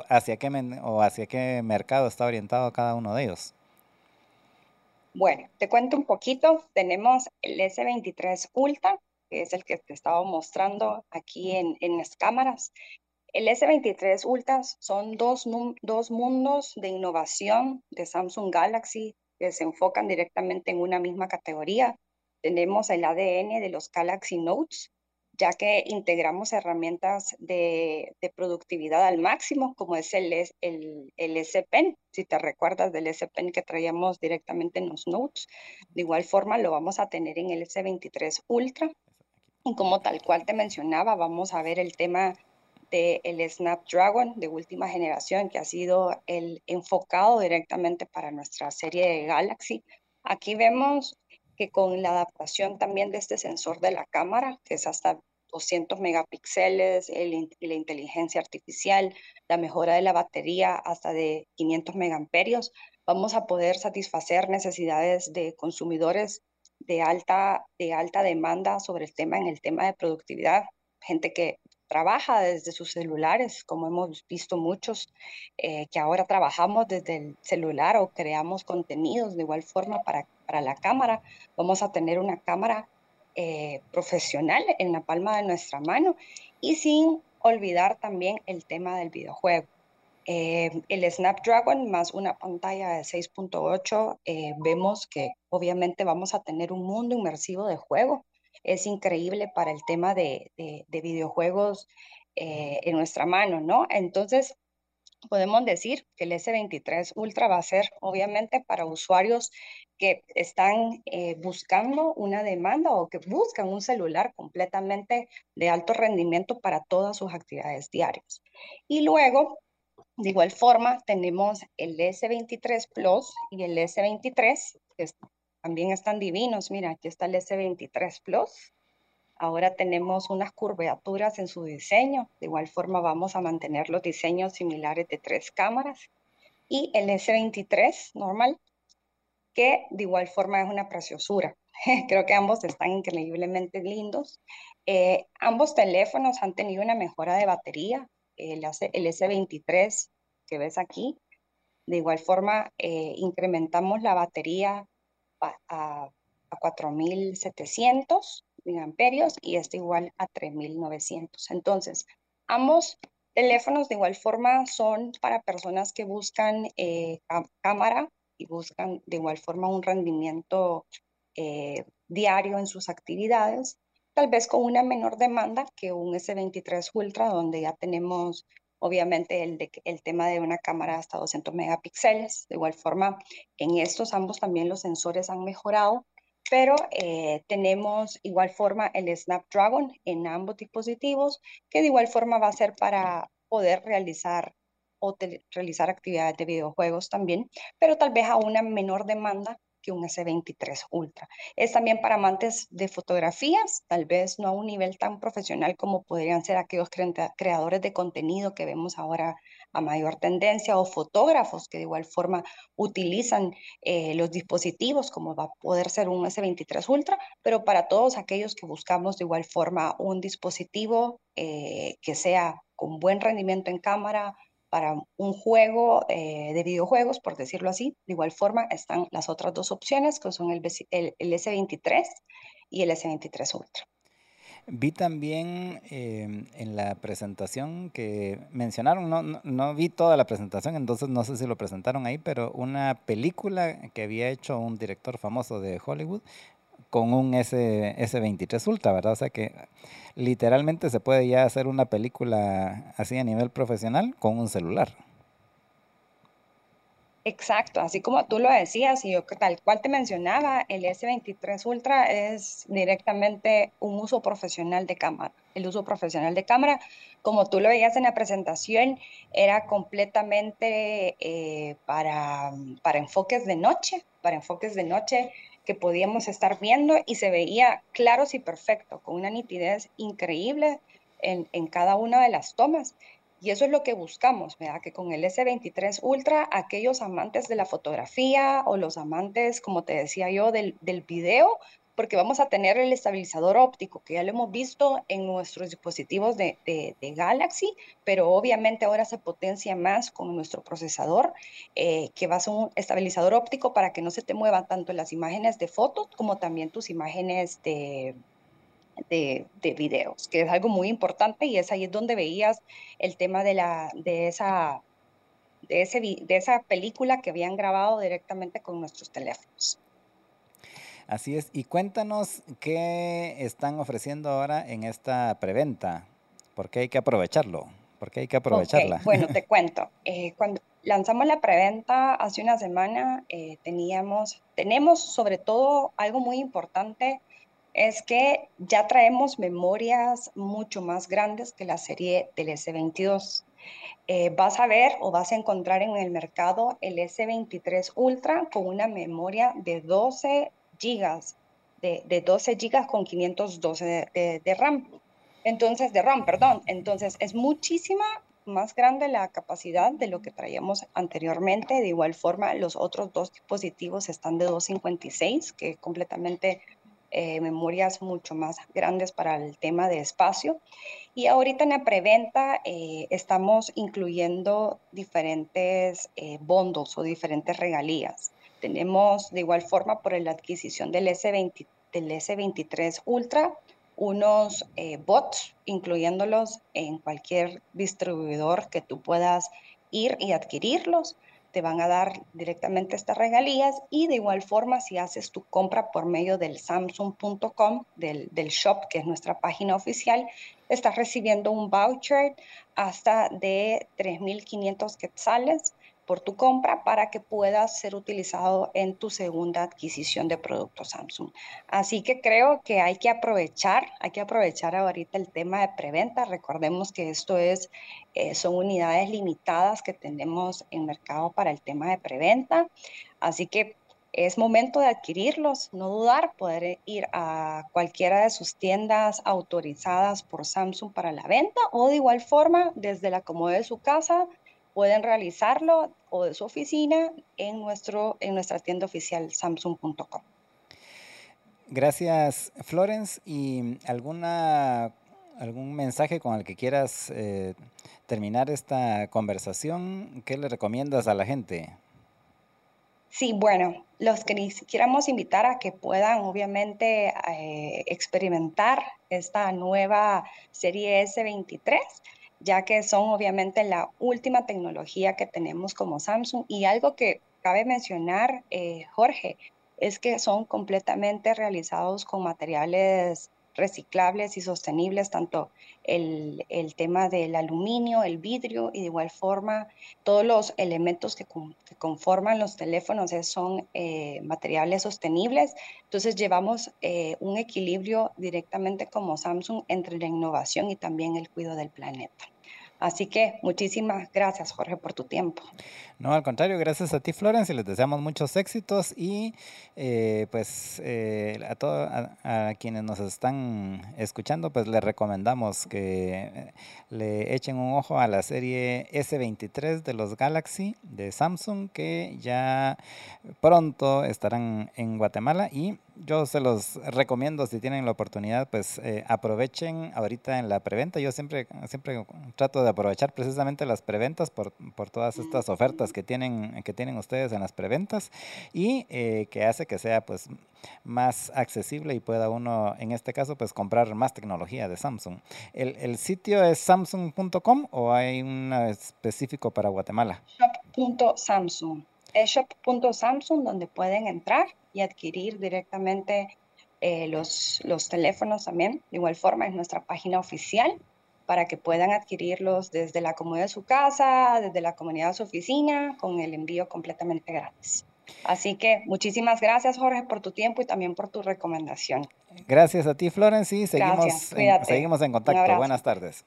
hacia qué, o hacia qué mercado está orientado cada uno de ellos? Bueno, te cuento un poquito. Tenemos el S23 Ultra, que es el que te estaba mostrando aquí en, en las cámaras. El S23 Ultra son dos, dos mundos de innovación de Samsung Galaxy que se enfocan directamente en una misma categoría. Tenemos el ADN de los Galaxy Notes, ya que integramos herramientas de, productividad al máximo, como es el, el, el S Pen, si te recuerdas del S Pen que traíamos directamente en los Notes. De igual forma lo vamos a tener en el S23 Ultra. Y como tal cual te mencionaba, vamos a ver el tema del Snapdragon de última generación, que ha sido el enfocado directamente para nuestra serie de Galaxy. Aquí vemos que con la adaptación también de este sensor de la cámara, que es hasta 200 megapíxeles, y la inteligencia artificial, la mejora de la batería hasta de 500 megamperios, vamos a poder satisfacer necesidades de consumidores de alta, de alta demanda sobre el tema en el tema de productividad, gente que trabaja desde sus celulares, como hemos visto muchos, eh, que ahora trabajamos desde el celular o creamos contenidos de igual forma para, para la cámara. Vamos a tener una cámara eh, profesional en la palma de nuestra mano y sin olvidar también el tema del videojuego. Eh, el Snapdragon más una pantalla de 6.8, vemos que obviamente vamos a tener un mundo inmersivo de juego es increíble para el tema de, videojuegos eh, en nuestra mano, ¿no? Entonces, podemos decir que el S23 Ultra va a ser obviamente para usuarios que están eh, buscando una demanda o que buscan un celular completamente de alto rendimiento para todas sus actividades diarias. Y luego, de igual forma, tenemos el S23 Plus y el S23, que también están divinos. Mira, aquí está el S23 Plus. Ahora tenemos unas curvaturas en su diseño. De igual forma vamos a mantener los diseños similares de tres cámaras. Y el S23 normal, que de igual forma es una preciosura. Creo que ambos están increíblemente lindos. Eh, ambos teléfonos han tenido una mejora de batería. El, el S23 que ves aquí. De igual forma, eh, incrementamos la batería a, 4.700 miliamperios y este igual a 3.900. Entonces, ambos teléfonos de igual forma son para personas que buscan eh, cámara y buscan de igual forma un rendimiento eh, diario en sus actividades, tal vez con una menor demanda que un S23 Ultra, donde ya tenemos Obviamente el, de, el tema de una cámara hasta 200 megapíxeles. De igual forma, en estos ambos también los sensores han mejorado, pero eh, tenemos igual forma el Snapdragon en ambos dispositivos, que de igual forma va a ser para poder realizar o realizar actividades de videojuegos también, pero tal vez a una menor demanda un S23 Ultra. Es también para amantes de fotografías, tal vez no a un nivel tan profesional como podrían ser aquellos creadores de contenido que vemos ahora a mayor tendencia o fotógrafos que de igual forma utilizan eh, los dispositivos como va a poder ser un S23 Ultra, pero para todos aquellos que buscamos de igual forma un dispositivo eh, que sea con buen rendimiento en cámara, para un juego eh, de videojuegos, por decirlo así. De igual forma están las otras dos opciones, que son el, el, S23 y el S23 Ultra. Vi también em, en la presentación que mencionaron, no, vi toda la presentación, entonces no sé si lo presentaron ahí, pero una película que había hecho un director famoso de Hollywood con un S, S23 Ultra, ¿verdad? O sea que literalmente se puede ya hacer una película así a nivel profesional con un celular. Exacto, así como tú lo decías y yo tal cual te mencionaba, el S23 Ultra es directamente un uso profesional de cámara. El uso profesional de cámara, como tú lo veías en la presentación, era completamente eh, para, para enfoques de noche, para enfoques de noche que podíamos estar viendo y se veía claro y perfecto, con una nitidez increíble en, en cada una de las tomas. Y eso es lo que buscamos, ¿verdad? Que con el S23 Ultra, aquellos amantes de la fotografía o los amantes, como te decía yo, del, del video, porque vamos a tener el estabilizador óptico, que ya lo hemos visto en nuestros dispositivos de, Galaxy, pero obviamente ahora se potencia más con nuestro procesador, eh, que va a ser un estabilizador óptico para que no se te muevan tanto las imágenes de fotos como también tus imágenes de, de, videos, que es algo muy importante y es ahí donde veías el tema de, la, de, esa, de, ese, de esa película que habían grabado directamente con nuestros teléfonos. Así es. Y cuéntanos qué están ofreciendo ahora en esta preventa. ¿Por qué hay que aprovecharlo? ¿Por qué hay que aprovecharla? Bueno, te cuento. Eh, cuando lanzamos la preventa hace una semana, eh, teníamos, tenemos sobre todo algo muy importante, es que ya traemos memorias mucho más grandes que la serie del S22. Eh, vas a ver o vas a encontrar en el mercado el S23 Ultra con una memoria de 12 gigas, de, 12 gigas con 512 de, RAM. Entonces, de RAM, perdón. Entonces, es muchísima más grande la capacidad de lo que traíamos anteriormente. De igual forma, los otros dos dispositivos están de 256, que completamente eh, memorias mucho más grandes para el tema de espacio. Y ahorita en la preventa eh, estamos incluyendo diferentes eh, o diferentes regalías. Tenemos de igual forma por la adquisición del, S20, del S23 Ultra unos eh, bots, incluyéndolos en cualquier distribuidor que tú puedas ir y adquirirlos. Te van a dar directamente estas regalías y de igual forma si haces tu compra por medio del samsung.com, del, del shop que es nuestra página oficial, estás recibiendo un voucher hasta de 3.500 quetzales por tu compra para que pueda ser utilizado en tu segunda adquisición de productos Samsung. Así que creo que hay que aprovechar, hay que aprovechar ahorita el tema de preventa. Recordemos que esto es, eh, son unidades limitadas que tenemos en mercado para el tema de preventa. Así que es momento de adquirirlos, no dudar, poder ir a cualquiera de sus tiendas autorizadas por Samsung para la venta o de igual forma desde la comodidad de su casa pueden realizarlo o de su oficina en, nuestro, en nuestra tienda oficial samsung.com. Gracias, Florence. ¿Y alguna, algún mensaje con el que quieras eh, terminar esta conversación? ¿Qué le recomiendas a la gente? Sí, bueno, los que quisiéramos invitar a que puedan obviamente eh, experimentar esta nueva serie S23 ya que son obviamente la última tecnología que tenemos como Samsung. Y algo que cabe mencionar, eh, Jorge, es que son completamente realizados con materiales reciclables y sostenibles, tanto el, tema del aluminio, el vidrio y de igual forma todos los elementos que, conforman los teléfonos son eh, materiales sostenibles. Entonces llevamos eh, un equilibrio directamente como Samsung entre la innovación y también el cuidado del planeta. Así que muchísimas gracias, Jorge, por tu tiempo. No, al contrario, gracias a ti, Florence, y les deseamos muchos éxitos y eh, pues eh, a todos a, quienes nos están escuchando, pues les recomendamos que eh, le echen un ojo a la serie S23 de los Galaxy de Samsung, que ya pronto estarán en Guatemala y yo se los recomiendo si tienen la oportunidad, pues aprovechen ahorita en la preventa. Yo siempre, siempre trato de aprovechar precisamente las preventas por, por todas estas ofertas que tienen, que tienen ustedes en las preventas y eh, que hace que sea pues más accesible y pueda uno, en este caso, pues comprar más tecnología de Samsung. ¿El, el sitio es samsung.com o hay un específico para Guatemala? Shop.samsung. Shop.samsung donde pueden entrar y adquirir directamente eh, los, los teléfonos también. De igual forma, es nuestra página oficial para que puedan adquirirlos desde la comodidad de su casa, desde la comunidad de su oficina, con el envío completamente gratis. Así que muchísimas gracias, Jorge, por tu tiempo y también por tu recomendación. Gracias a ti, Florence, y seguimos, en, seguimos en contacto. Buenas tardes.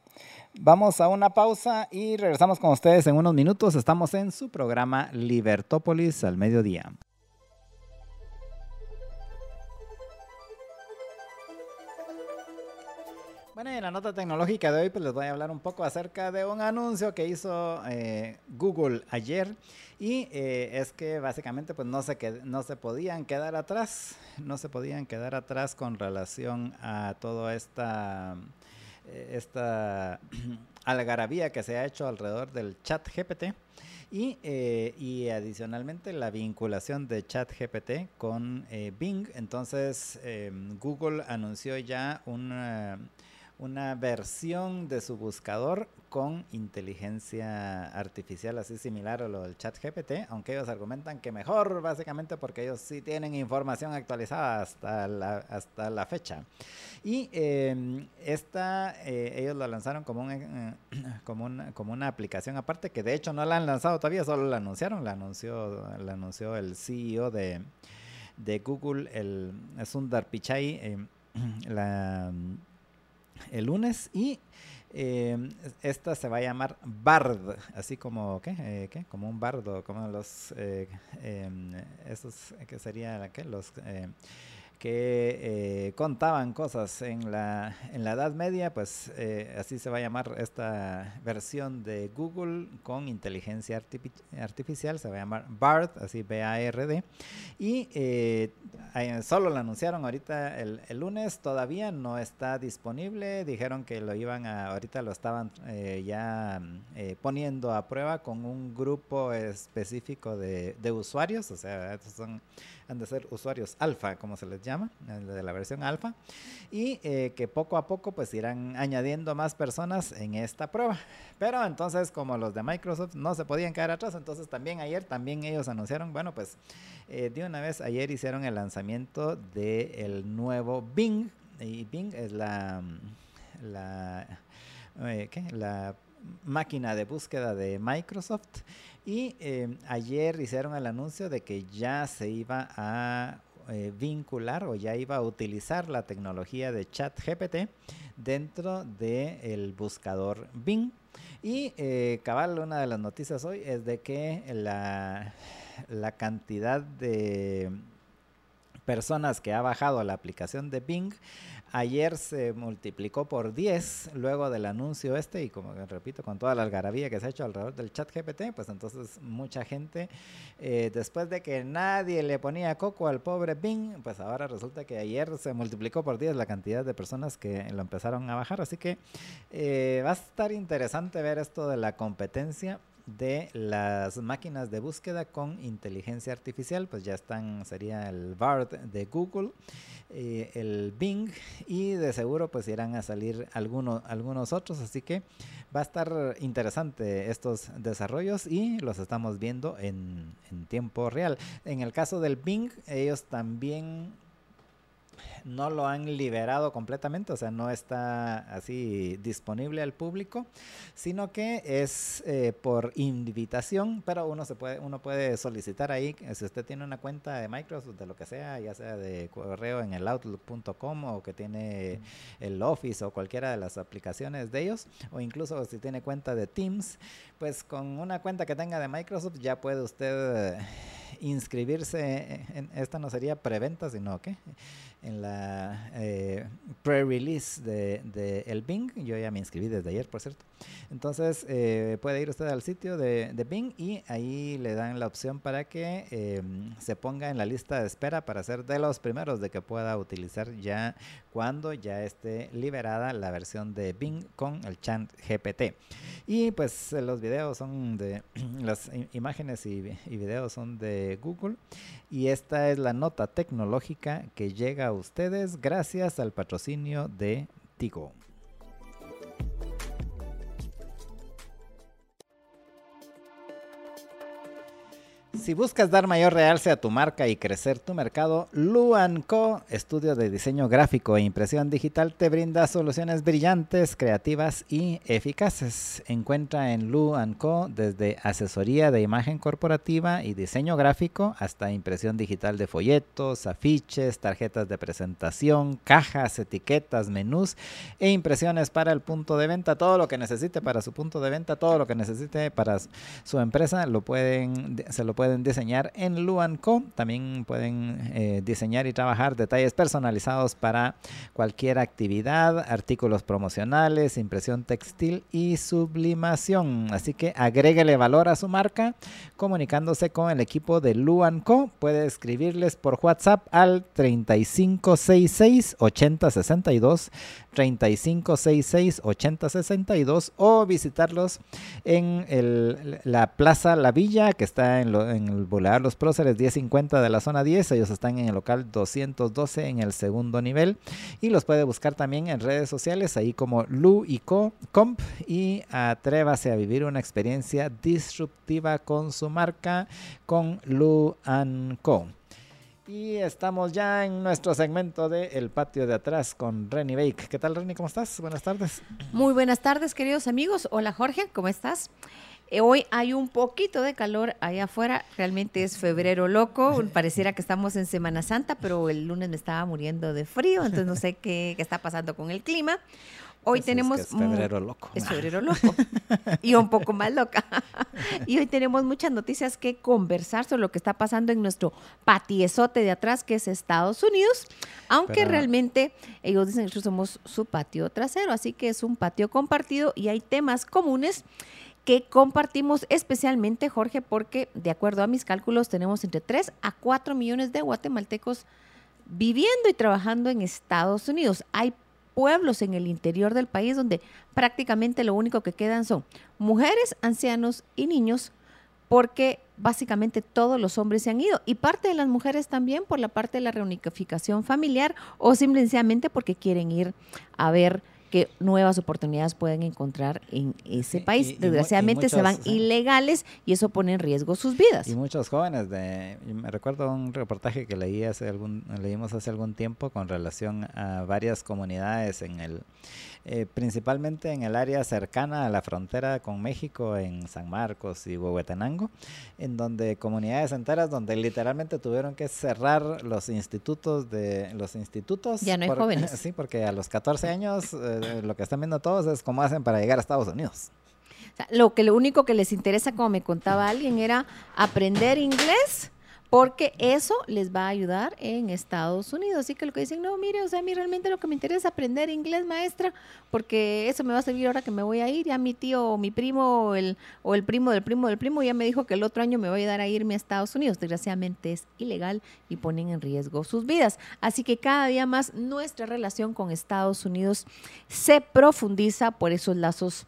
Vamos a una pausa y regresamos con ustedes en unos minutos. Estamos en su programa Libertópolis al mediodía. Bueno, en la nota tecnológica de hoy pues les voy a hablar un poco acerca de un anuncio que hizo eh, Google ayer y eh, es que básicamente pues no se, no se podían quedar atrás, no se podían quedar atrás con relación a toda esta, eh, esta algarabía que se ha hecho alrededor del chat GPT. Y, y, adicionalmente la vinculación de ChatGPT con Bing. Entonces Google anunció ya un una versión de su buscador con inteligencia artificial, así similar a lo del chat GPT, aunque ellos argumentan que mejor, básicamente porque ellos sí tienen información actualizada hasta la, hasta la fecha. Y em, esta, eh, ellos la lanzaron como, un, eh, como, una, como una aplicación aparte, que de hecho no la han lanzado todavía, solo la anunciaron, la anunció, la anunció el CEO de, de Google, el Sundar Pichai, em, la el lunes y eh, esta se va a llamar Bard, así como, ¿qué? Eh, ¿qué? Como un bardo, como los, eh, em, esos, que sería, ¿qué? Los que eh, contaban cosas en la, en la Edad Media, pues eh, así se va a llamar esta versión de Google con inteligencia artificial, se va a llamar BARD, así B-A-R-D, y eh, solo lo anunciaron ahorita el, el, lunes, todavía no está disponible, dijeron que lo iban a, ahorita lo estaban ya poniendo a prueba con un grupo específico de, de usuarios, o sea, estos son han de ser usuarios alfa, como se les llama, de la versión alfa, y eh, que poco a poco pues irán añadiendo más personas en esta prueba. Pero entonces como los de Microsoft no se podían quedar atrás, entonces también ayer también ellos anunciaron, bueno pues eh, de una vez ayer hicieron el lanzamiento del nuevo Bing, y Bing es la, la, eh, máquina de búsqueda de Microsoft y eh, ayer hicieron el anuncio de que ya se iba a eh, vincular o ya iba a utilizar la tecnología de chat GPT dentro del buscador Bing. Y eh, cabal, una de las noticias hoy es de que la, la cantidad de personas que ha bajado la aplicación de Bing Ayer se multiplicó por 10 luego del anuncio este y como repito, con toda la algarabía que se ha hecho alrededor del chat GPT, pues entonces mucha gente, eh, después de que nadie le ponía coco al pobre Bing, pues ahora resulta que ayer se multiplicó por 10 la cantidad de personas que lo empezaron a bajar. Así que eh, va a estar interesante ver esto de la competencia de las máquinas de búsqueda con inteligencia artificial, pues ya están, sería el BARD de Google, eh, el Bing y de seguro pues irán a salir algunos, algunos otros, así que va a estar interesante estos desarrollos y los estamos viendo en, en tiempo real. En el caso del Bing, ellos también no lo han liberado completamente, o sea, no está así disponible al público, sino que es eh, por invitación, pero uno se puede, uno puede solicitar ahí, si usted tiene una cuenta de Microsoft, de lo que sea, ya sea de correo en el outlook.com o que tiene el Office o cualquiera de las aplicaciones de ellos, o incluso si tiene cuenta de Teams, pues con una cuenta que tenga de Microsoft ya puede usted inscribirse, en, esta no sería preventa, sino que en la eh, pre-release de, el Bing. Yo ya me inscribí desde ayer, por cierto. Entonces eh, puede ir usted al sitio de, Bing y ahí le dan la opción para que em, se ponga en la lista de espera para ser de los primeros de que pueda utilizar ya cuando ya esté liberada la versión de Bing con el chat GPT. Y pues los videos son de, las imágenes y, y videos son de Google y esta es la nota tecnológica que llega a ustedes gracias al patrocinio de Tigo. Si buscas dar mayor realce a tu marca y crecer tu mercado, Co, estudio de diseño gráfico e impresión digital, te brinda soluciones brillantes, creativas y eficaces. Encuentra en Co desde asesoría de imagen corporativa y diseño gráfico hasta impresión digital de folletos, afiches, tarjetas de presentación, cajas, etiquetas, menús e impresiones para el punto de venta. Todo lo que necesite para su punto de venta, todo lo que necesite para su empresa, lo pueden, se lo pueden pueden diseñar en Luanco. También pueden eh, diseñar y trabajar detalles personalizados para cualquier actividad, artículos promocionales, impresión textil y sublimación. Así que agréguele valor a su marca comunicándose con el equipo de Luanco. Puede escribirles por WhatsApp al 3566 8062 3566 8062 o visitarlos en la Plaza La Villa que está en, el Boulevard Los Próceres 1050 de la zona 10. Ellos están en el local 212 en el segundo nivel y los puede buscar también en redes sociales ahí como Lu y Co, Comp y atrévase a vivir una experiencia disruptiva con su marca con Lu Co. Y estamos ya en nuestro segmento de El Patio de Atrás con Renny Bake. ¿Qué tal, Renny? ¿Cómo estás? Buenas tardes. Muy buenas tardes, queridos amigos. Hola, Jorge, ¿cómo estás? Eh, hoy hay un poquito de calor allá afuera, realmente es febrero loco, pareciera que estamos en Semana Santa, pero el lunes me estaba muriendo de frío, entonces no sé qué, qué está pasando con el clima. Hoy tenemos... Es, febrero loco. Es febrero loco. y un poco más loca. y hoy tenemos muchas noticias que conversar sobre lo que está pasando en nuestro patiezote de atrás, que es Estados Unidos. Aunque realmente ellos dicen que somos su patio trasero, así que es un patio compartido y hay temas comunes que compartimos especialmente, Jorge, porque de acuerdo a mis cálculos tenemos entre 3 a 4 millones de guatemaltecos viviendo y trabajando en Estados Unidos. Hay pueblos en el interior del país donde prácticamente lo único que quedan son mujeres, ancianos y niños, porque básicamente todos los hombres se han ido. Y parte de las mujeres también por la parte de la reunificación familiar o simplemente porque quieren ir a ver que nuevas oportunidades pueden encontrar en ese país. Desgraciadamente se van ilegales y eso pone en riesgo sus vidas. Y muchos jóvenes, de, me recuerdo un reportaje que leí hace algún, leímos hace algún tiempo con relación a varias comunidades en el eh, principalmente en el área cercana a la frontera con México, en San Marcos y Huehuetenango, en donde comunidades enteras, donde literalmente tuvieron que cerrar los institutos de los institutos. Ya no hay jóvenes. Sí, porque a los 14 años eh, lo que están viendo todos es cómo hacen para llegar a Estados Unidos. lo que lo único que les interesa, como me contaba alguien, era aprender inglés porque eso les va a ayudar en Estados Unidos. Así que lo que dicen, no, mire, o sea, a mí realmente lo que me interesa es aprender inglés, maestra, porque eso me va a servir ahora que me voy a ir. Ya mi tío o mi primo o el, o el primo del primo del primo ya me dijo que el otro año me va a ayudar a irme a Estados Unidos. Desgraciadamente es ilegal y ponen en riesgo sus vidas. Así que cada día más nuestra relación con Estados Unidos se profundiza por esos lazos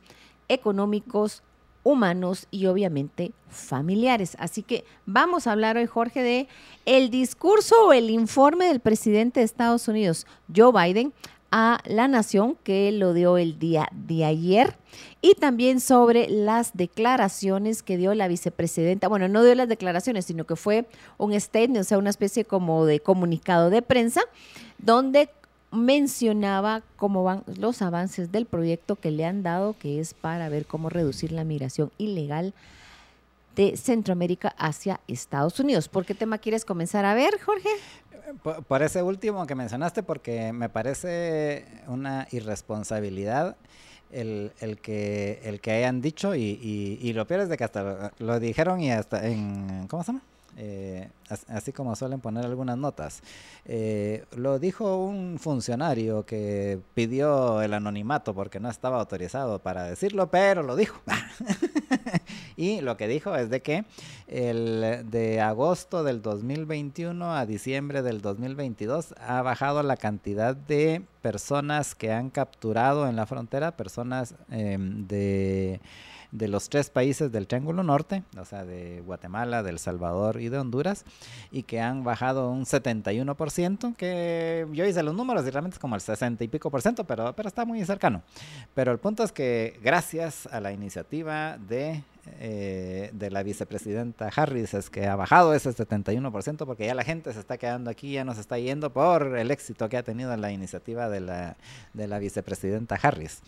económicos, humanos y obviamente familiares. Así que vamos a hablar hoy, Jorge, de el discurso o el informe del presidente de Estados Unidos, Joe Biden, a la nación que lo dio el día de ayer y también sobre las declaraciones que dio la vicepresidenta. Bueno, no dio las declaraciones, sino que fue un statement, o sea, una especie como de comunicado de prensa, donde mencionaba cómo van los avances del proyecto que le han dado, que es para ver cómo reducir la migración ilegal de Centroamérica hacia Estados Unidos. ¿Por qué tema quieres comenzar a ver, Jorge? Por, ese último que mencionaste, porque me parece una irresponsabilidad el, que, el que hayan dicho y, y, lo peor es de que hasta lo dijeron y hasta en, ¿cómo se llama? Eh, así como suelen poner algunas notas. Eh, lo dijo un funcionario que pidió el anonimato porque no estaba autorizado para decirlo, pero lo dijo. y lo que dijo es de que el, de agosto del 2021 a diciembre del 2022 ha bajado la cantidad de personas que han capturado en la frontera, personas em, de de los tres países del Triángulo Norte, o sea, de Guatemala, del Salvador y de Honduras, y que han bajado un 71%, que yo hice los números y realmente es como el 60 y pico por ciento, pero, pero está muy cercano. Pero el punto es que gracias a la iniciativa de eh, de la vicepresidenta Harris es que ha bajado ese 71% porque ya la gente se está quedando aquí, ya nos está yendo por el éxito que ha tenido la iniciativa de la, de la vicepresidenta Harris.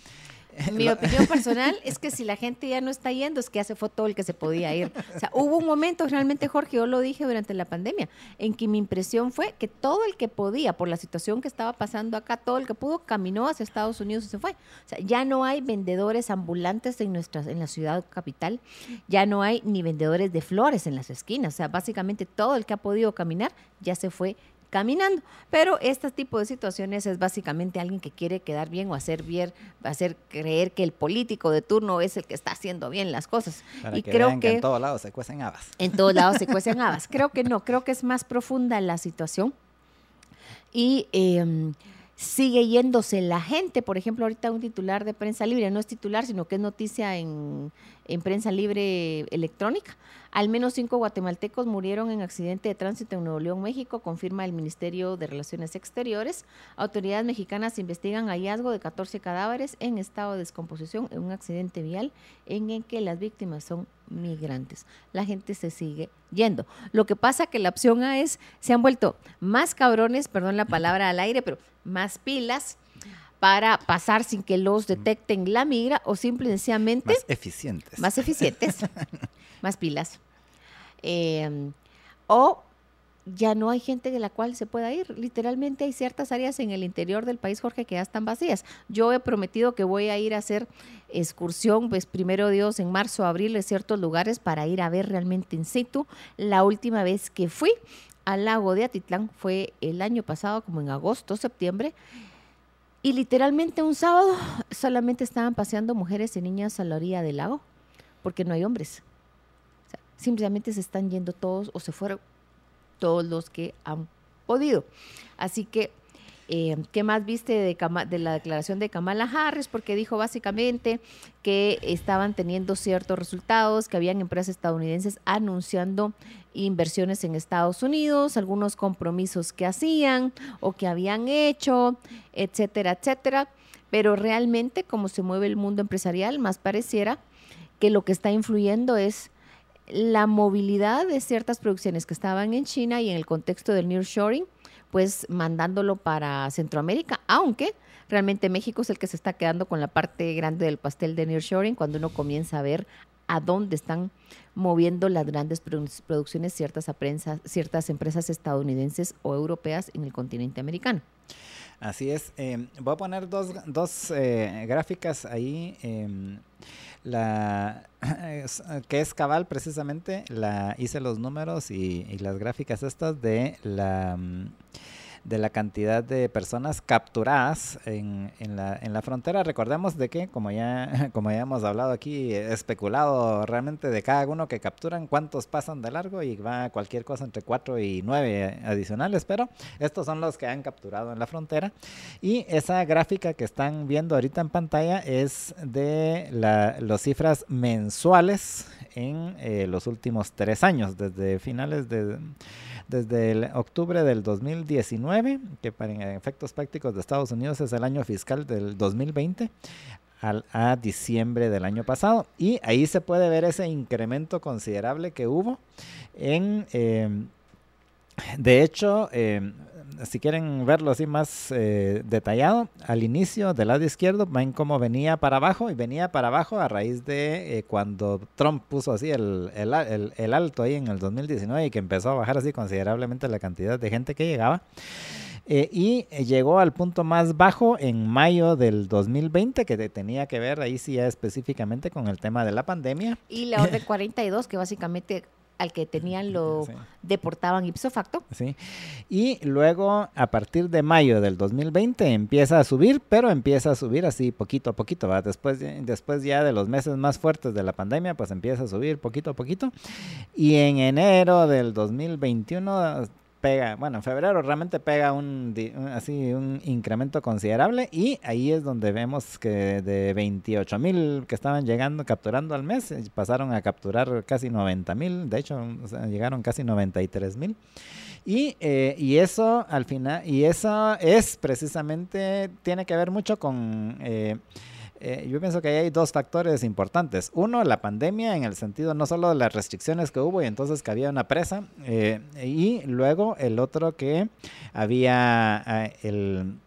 Mi opinión personal es que si la gente ya no está yendo, es que hace fue todo el que se podía ir. O sea, hubo un momento realmente, Jorge, yo lo dije durante la pandemia, en que mi impresión fue que todo el que podía, por la situación que estaba pasando acá, todo el que pudo, caminó hacia Estados Unidos y se fue. O sea, ya no hay vendedores ambulantes en, nuestras, en la ciudad capital, ya no hay ni vendedores de flores en las esquinas. O sea, básicamente todo el que ha podido caminar ya se fue caminando. Pero este tipo de situaciones es básicamente alguien que quiere quedar bien o hacer bien, hacer creer que el político de turno es el que está haciendo bien las cosas. y creo que, en todos lados se cuecen habas. En todos lados se cuecen habas. Creo que no, creo que es más profunda la situación. Y em, sigue yéndose la gente. Por ejemplo, ahorita un titular de prensa libre, no es titular, sino que es noticia en, en prensa libre electrónica. Al menos cinco guatemaltecos murieron en accidente de tránsito en Nuevo León, México, confirma el Ministerio de Relaciones Exteriores. Autoridades mexicanas investigan hallazgo de 14 cadáveres en estado de descomposición en un accidente vial en el que las víctimas son migrantes. La gente se sigue yendo. Lo que pasa que la opción A es, se han vuelto más cabrones, perdón la palabra al aire, pero más pilas para pasar sin que los detecten la migra o simplemente... Más eficientes. Más eficientes, más pilas. Em, o ya no hay gente de la cual se pueda ir. Literalmente hay ciertas áreas en el interior del país, Jorge, que ya están vacías. Yo he prometido que voy a ir a hacer excursión, pues primero Dios, en marzo, abril, en ciertos lugares para ir a ver realmente in situ. La última vez que fui al lago de Atitlán fue el año pasado, como en agosto, septiembre. Y literalmente un sábado solamente estaban paseando mujeres y niñas a la orilla del lago, porque no hay hombres simplemente se están yendo todos o se fueron todos los que han podido. Así que, eh, ¿qué más viste de, de, la declaración de Kamala Harris? Porque dijo básicamente que estaban teniendo ciertos resultados, que habían empresas estadounidenses anunciando inversiones en Estados Unidos, algunos compromisos que hacían o que habían hecho, etcétera, etcétera. Pero realmente, como se mueve el mundo empresarial, más pareciera que lo que está influyendo es la movilidad de ciertas producciones que estaban en China y en el contexto del nearshoring, pues mandándolo para Centroamérica, aunque realmente México es el que se está quedando con la parte grande del pastel de nearshoring cuando uno comienza a ver a dónde están moviendo las grandes producciones ciertas, ciertas empresas estadounidenses o europeas en el continente americano. Así es. Em, voy a poner dos, dos eh, gráficas ahí. Em, la que es cabal precisamente, la hice los números y, y las gráficas estas de la mm, de la cantidad de personas capturadas en, en, la, en la frontera. Recordemos de que, como ya, como ya hemos hablado aquí, especulado realmente de cada uno que capturan, cuántos pasan de largo y va cualquier cosa entre 4 y 9 adicionales, pero estos son los que han capturado en la frontera. Y esa gráfica que están viendo ahorita en pantalla es de la, las cifras mensuales en eh, los últimos tres años, desde finales de desde el octubre del 2019, que para efectos prácticos de Estados Unidos es el año fiscal del 2020, al, a diciembre del año pasado. Y ahí se puede ver ese incremento considerable que hubo en... Eh, de hecho, eh, si quieren verlo así más eh, detallado, al inicio del lado izquierdo ven cómo venía para abajo y venía para abajo a raíz de eh, cuando Trump puso así el, el, alto ahí en el 2019 y que empezó a bajar así considerablemente la cantidad de gente que llegaba. Eh, y llegó al punto más bajo en mayo del 2020, que tenía que ver ahí sí ya específicamente con el tema de la pandemia. Y la orden 42, que básicamente al que tenían lo deportaban ipso facto. Sí. Y luego a partir de mayo del 2020 empieza a subir, pero empieza a subir así poquito a poquito, ¿va? Después, después ya de los meses más fuertes de la pandemia, pues empieza a subir poquito a poquito. Y en enero del 2021 bueno, en febrero realmente pega un, así un incremento considerable y ahí es donde vemos que de 28 mil que estaban llegando, capturando al mes, eh, pasaron a capturar casi 90 mil, de hecho llegaron casi 93 mil. Y, eh, y eso al final, y eso es precisamente, tiene que ver mucho con... Eh, eh, yo pienso que hay dos factores importantes. Uno, la pandemia, en el sentido no solo de las restricciones que hubo y entonces que había una presa, eh, y luego el otro que había eh, el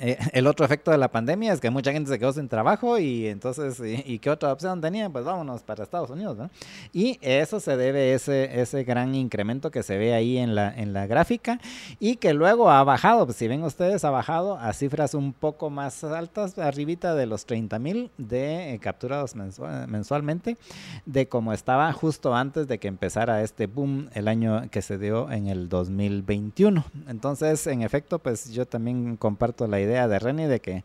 eh, el otro efecto de la pandemia es que mucha gente se quedó sin trabajo y entonces, ¿y, qué otra opción tenían? Pues vámonos para Estados Unidos, ¿no? Y eso se debe a ese, ese gran incremento que se ve ahí en la, en la gráfica y que luego ha bajado, pues si ven ustedes, ha bajado a cifras un poco más altas, arribita de los 30 mil de eh, capturados mensualmente, de como estaba justo antes de que empezara este boom el año que se dio en el 2021. Entonces, en efecto, pues yo también comparto la idea de Renny de que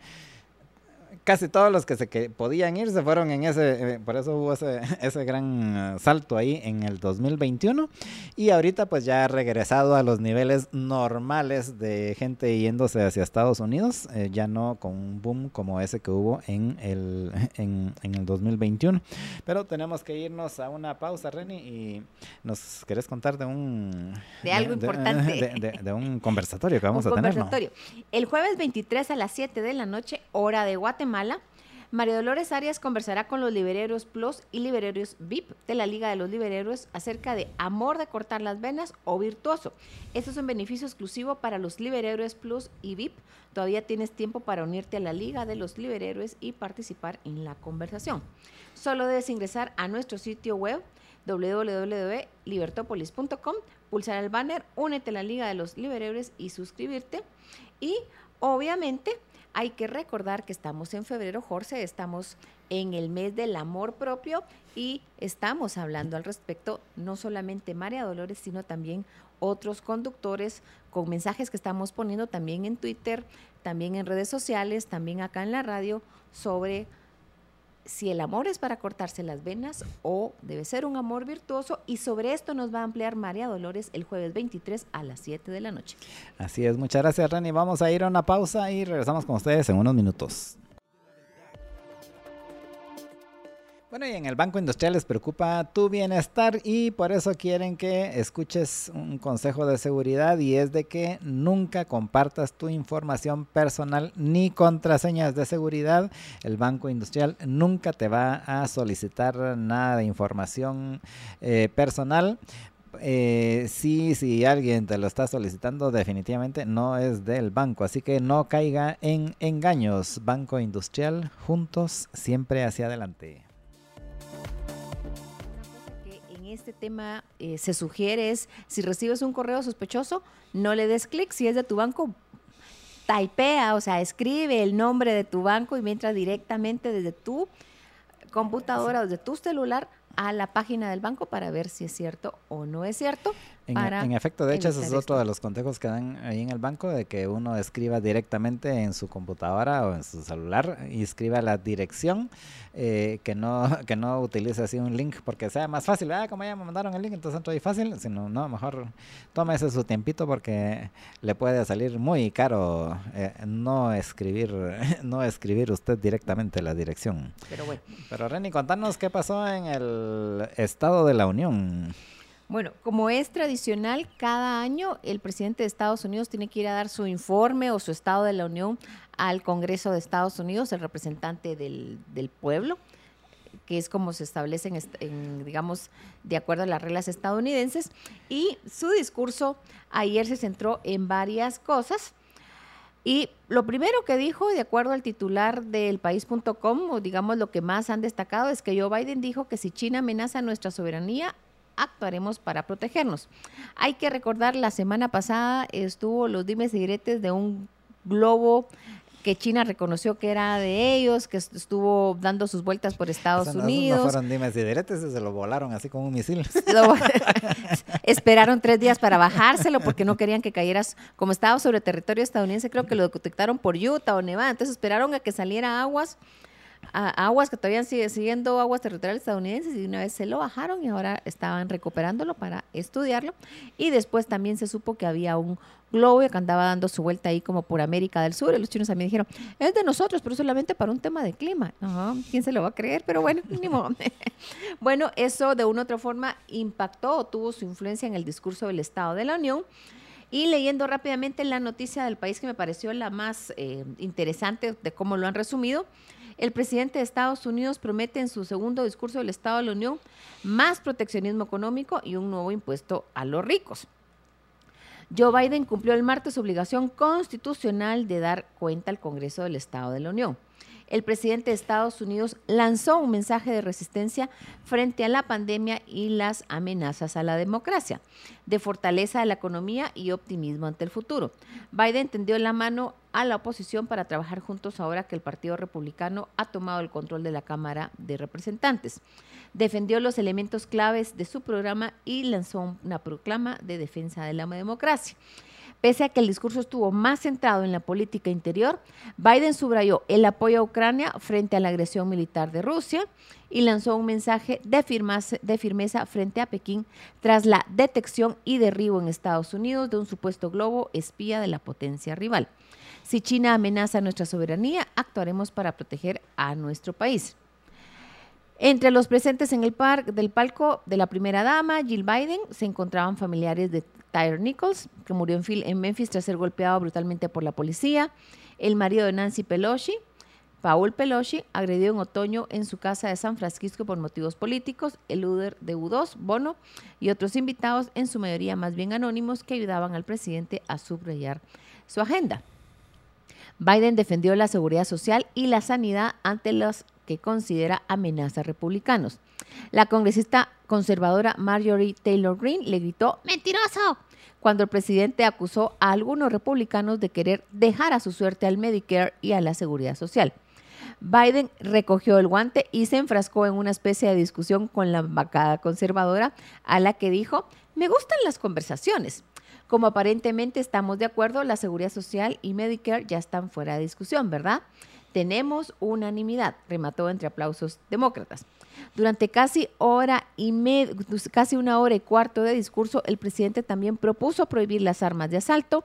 casi todos los que se que podían ir se fueron en ese, eh, por eso hubo ese, ese gran eh, salto ahí en el 2021 y ahorita pues ya ha regresado a los niveles normales de gente yéndose hacia Estados Unidos, eh, ya no con un boom como ese que hubo en el, en, el 2021. Pero tenemos que irnos a una pausa, Reni, y nos querés contar de un... De algo importante. De, un conversatorio que vamos a tener. Conversatorio. El jueves 23 a las 7 de la noche, hora de Guatemala Mala, María Dolores Arias conversará con los libereros Plus y libereros VIP de la Liga de los Libereros acerca de amor de cortar las venas o virtuoso. Esto es un beneficio exclusivo para los libereros Plus y VIP. Todavía tienes tiempo para unirte a la Liga de los Libereros y participar en la conversación. Solo debes ingresar a nuestro sitio web www.libertopolis.com, pulsar el banner, únete a la Liga de los Libereros y suscribirte. Y obviamente hay que recordar que estamos en febrero, Jorge, estamos en el mes del amor propio y estamos hablando al respecto, no solamente María Dolores, sino también otros conductores con mensajes que estamos poniendo también en Twitter, también en redes sociales, también acá en la radio sobre si el amor es para cortarse las venas o debe ser un amor virtuoso y sobre esto nos va a ampliar María Dolores el jueves 23 a las 7 de la noche. Así es, muchas gracias Reni. Vamos a ir a una pausa y regresamos con ustedes en unos minutos. Bueno, y en el Banco Industrial les preocupa tu bienestar y por eso quieren que escuches un consejo de seguridad y es de que nunca compartas tu información personal ni contraseñas de seguridad. El Banco Industrial nunca te va a solicitar nada de información eh, personal. Eh, sí, si alguien te lo está solicitando, definitivamente no es del banco. Así que no caiga en engaños. Banco Industrial, juntos, siempre hacia adelante este tema eh, se sugiere es, si recibes un correo sospechoso, no le des clic. Si es de tu banco, typea, o sea, escribe el nombre de tu banco y mientras directamente desde tu computadora, desde tu celular, a la página del banco para ver si es cierto o no es cierto. En, efecto, de hecho, ese es otro de los consejos que dan ahí en el banco, de que uno escriba directamente en su computadora o en su celular y escriba la dirección, eh, que no que no utilice así un link porque sea más fácil. Ah, como ya me mandaron el link, entonces entro ahí fácil, sino no, mejor tómese su tiempito porque le puede salir muy caro eh, no escribir no escribir usted directamente la dirección. Pero bueno. Pero Reni, contanos qué pasó en el Estado de la Unión. Bueno, como es tradicional, cada año el presidente de Estados Unidos tiene que ir a dar su informe o su estado de la Unión al Congreso de Estados Unidos, el representante del, pueblo, que es como se establece, en, digamos, de acuerdo a las reglas estadounidenses. Y su discurso ayer se centró en varias cosas. Y lo primero que dijo, de acuerdo al titular del país.com, o digamos lo que más han destacado, es que Joe Biden dijo que si China amenaza nuestra soberanía, actuaremos para protegernos. Hay que recordar, la semana pasada estuvo los dimes y diretes de un globo que China reconoció que era de ellos, que estuvo dando sus vueltas por Estados Unidos. No fueron dimes y diretes, se lo volaron así como un misil. esperaron tres días para bajárselo porque no querían que cayeras, como estaba sobre territorio estadounidense, creo que lo detectaron por Utah o Nevada, entonces esperaron a que saliera aguas aguas que todavía sigue siguiendo aguas territoriales estadounidenses y una vez se lo bajaron y ahora estaban recuperándolo para estudiarlo. Y después también se supo que había un globo que andaba dando su vuelta ahí como por América del Sur. Y los chinos también dijeron, es de nosotros, pero solamente para un tema de clima. ¿Quién se lo va a creer? Pero bueno, ni modo. bueno, eso de una u otra forma impactó o tuvo su influencia en el discurso del Estado de la Unión. Y leyendo rápidamente la noticia del país que me pareció la más eh, interesante de cómo lo han resumido, el presidente de Estados Unidos promete en su segundo discurso del Estado de la Unión más proteccionismo económico y un nuevo impuesto a los ricos. Joe Biden cumplió el martes su obligación constitucional de dar cuenta al Congreso del Estado de la Unión el presidente de Estados Unidos lanzó un mensaje de resistencia frente a la pandemia y las amenazas a la democracia, de fortaleza de la economía y optimismo ante el futuro. Biden tendió la mano a la oposición para trabajar juntos ahora que el Partido Republicano ha tomado el control de la Cámara de Representantes. Defendió los elementos claves de su programa y lanzó una proclama de defensa de la democracia. Pese a que el discurso estuvo más centrado en la política interior, Biden subrayó el apoyo a Ucrania frente a la agresión militar de Rusia y lanzó un mensaje de, firmeza frente a Pekín tras la detección y derribo en Estados Unidos de un supuesto globo espía de la potencia rival. Si China amenaza nuestra soberanía, actuaremos para proteger a nuestro país. Entre los presentes en el parque del palco de la primera dama, Jill Biden, se encontraban familiares de Tyre Nichols, que murió en, en Memphis tras ser golpeado brutalmente por la policía, el marido de Nancy Pelosi, Paul Pelosi, agredió en otoño en su casa de San Francisco por motivos políticos, el líder de U2, Bono, y otros invitados, en su mayoría más bien anónimos, que ayudaban al presidente a subrayar su agenda. Biden defendió la seguridad social y la sanidad ante los considera amenazas republicanos. La congresista conservadora Marjorie Taylor Greene le gritó ¡Mentiroso! cuando el presidente acusó a algunos republicanos de querer dejar a su suerte al Medicare y a la seguridad social. Biden recogió el guante y se enfrascó en una especie de discusión con la bancada conservadora, a la que dijo, me gustan las conversaciones. Como aparentemente estamos de acuerdo, la seguridad social y Medicare ya están fuera de discusión, ¿verdad? Tenemos unanimidad, remató entre aplausos demócratas. Durante casi hora y casi una hora y cuarto de discurso, el presidente también propuso prohibir las armas de asalto,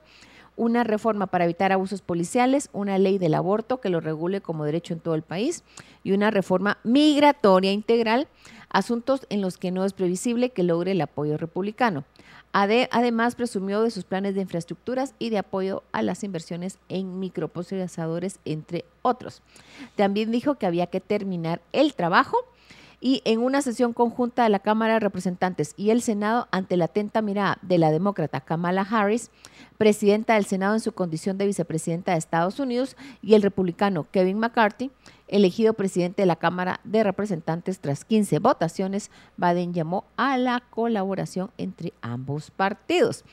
una reforma para evitar abusos policiales, una ley del aborto que lo regule como derecho en todo el país y una reforma migratoria integral, asuntos en los que no es previsible que logre el apoyo republicano además, presumió de sus planes de infraestructuras y de apoyo a las inversiones en microprocesadores, entre otros. También dijo que había que terminar el trabajo y en una sesión conjunta de la Cámara de Representantes y el Senado ante la atenta mirada de la demócrata Kamala Harris, presidenta del Senado en su condición de vicepresidenta de Estados Unidos, y el republicano Kevin McCarthy, elegido presidente de la Cámara de Representantes tras 15 votaciones, Biden llamó a la colaboración entre ambos partidos.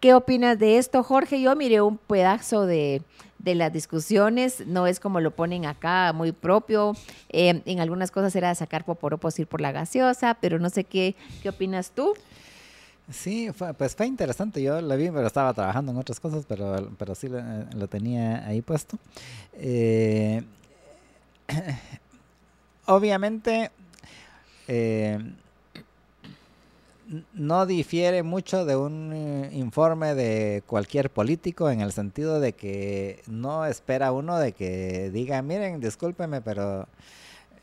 ¿Qué opinas de esto, Jorge? Yo miré un pedazo de, las discusiones, no es como lo ponen acá, muy propio. Eh, en algunas cosas era sacar poporopos ir por la gaseosa, pero no sé qué, qué opinas tú. Sí, pues fue interesante. Yo la vi, pero estaba trabajando en otras cosas, pero, pero sí lo, tenía ahí puesto. Eh, obviamente, eh, no difiere mucho de un eh, informe de cualquier político en el sentido de que no espera uno de que diga, miren, discúlpeme, pero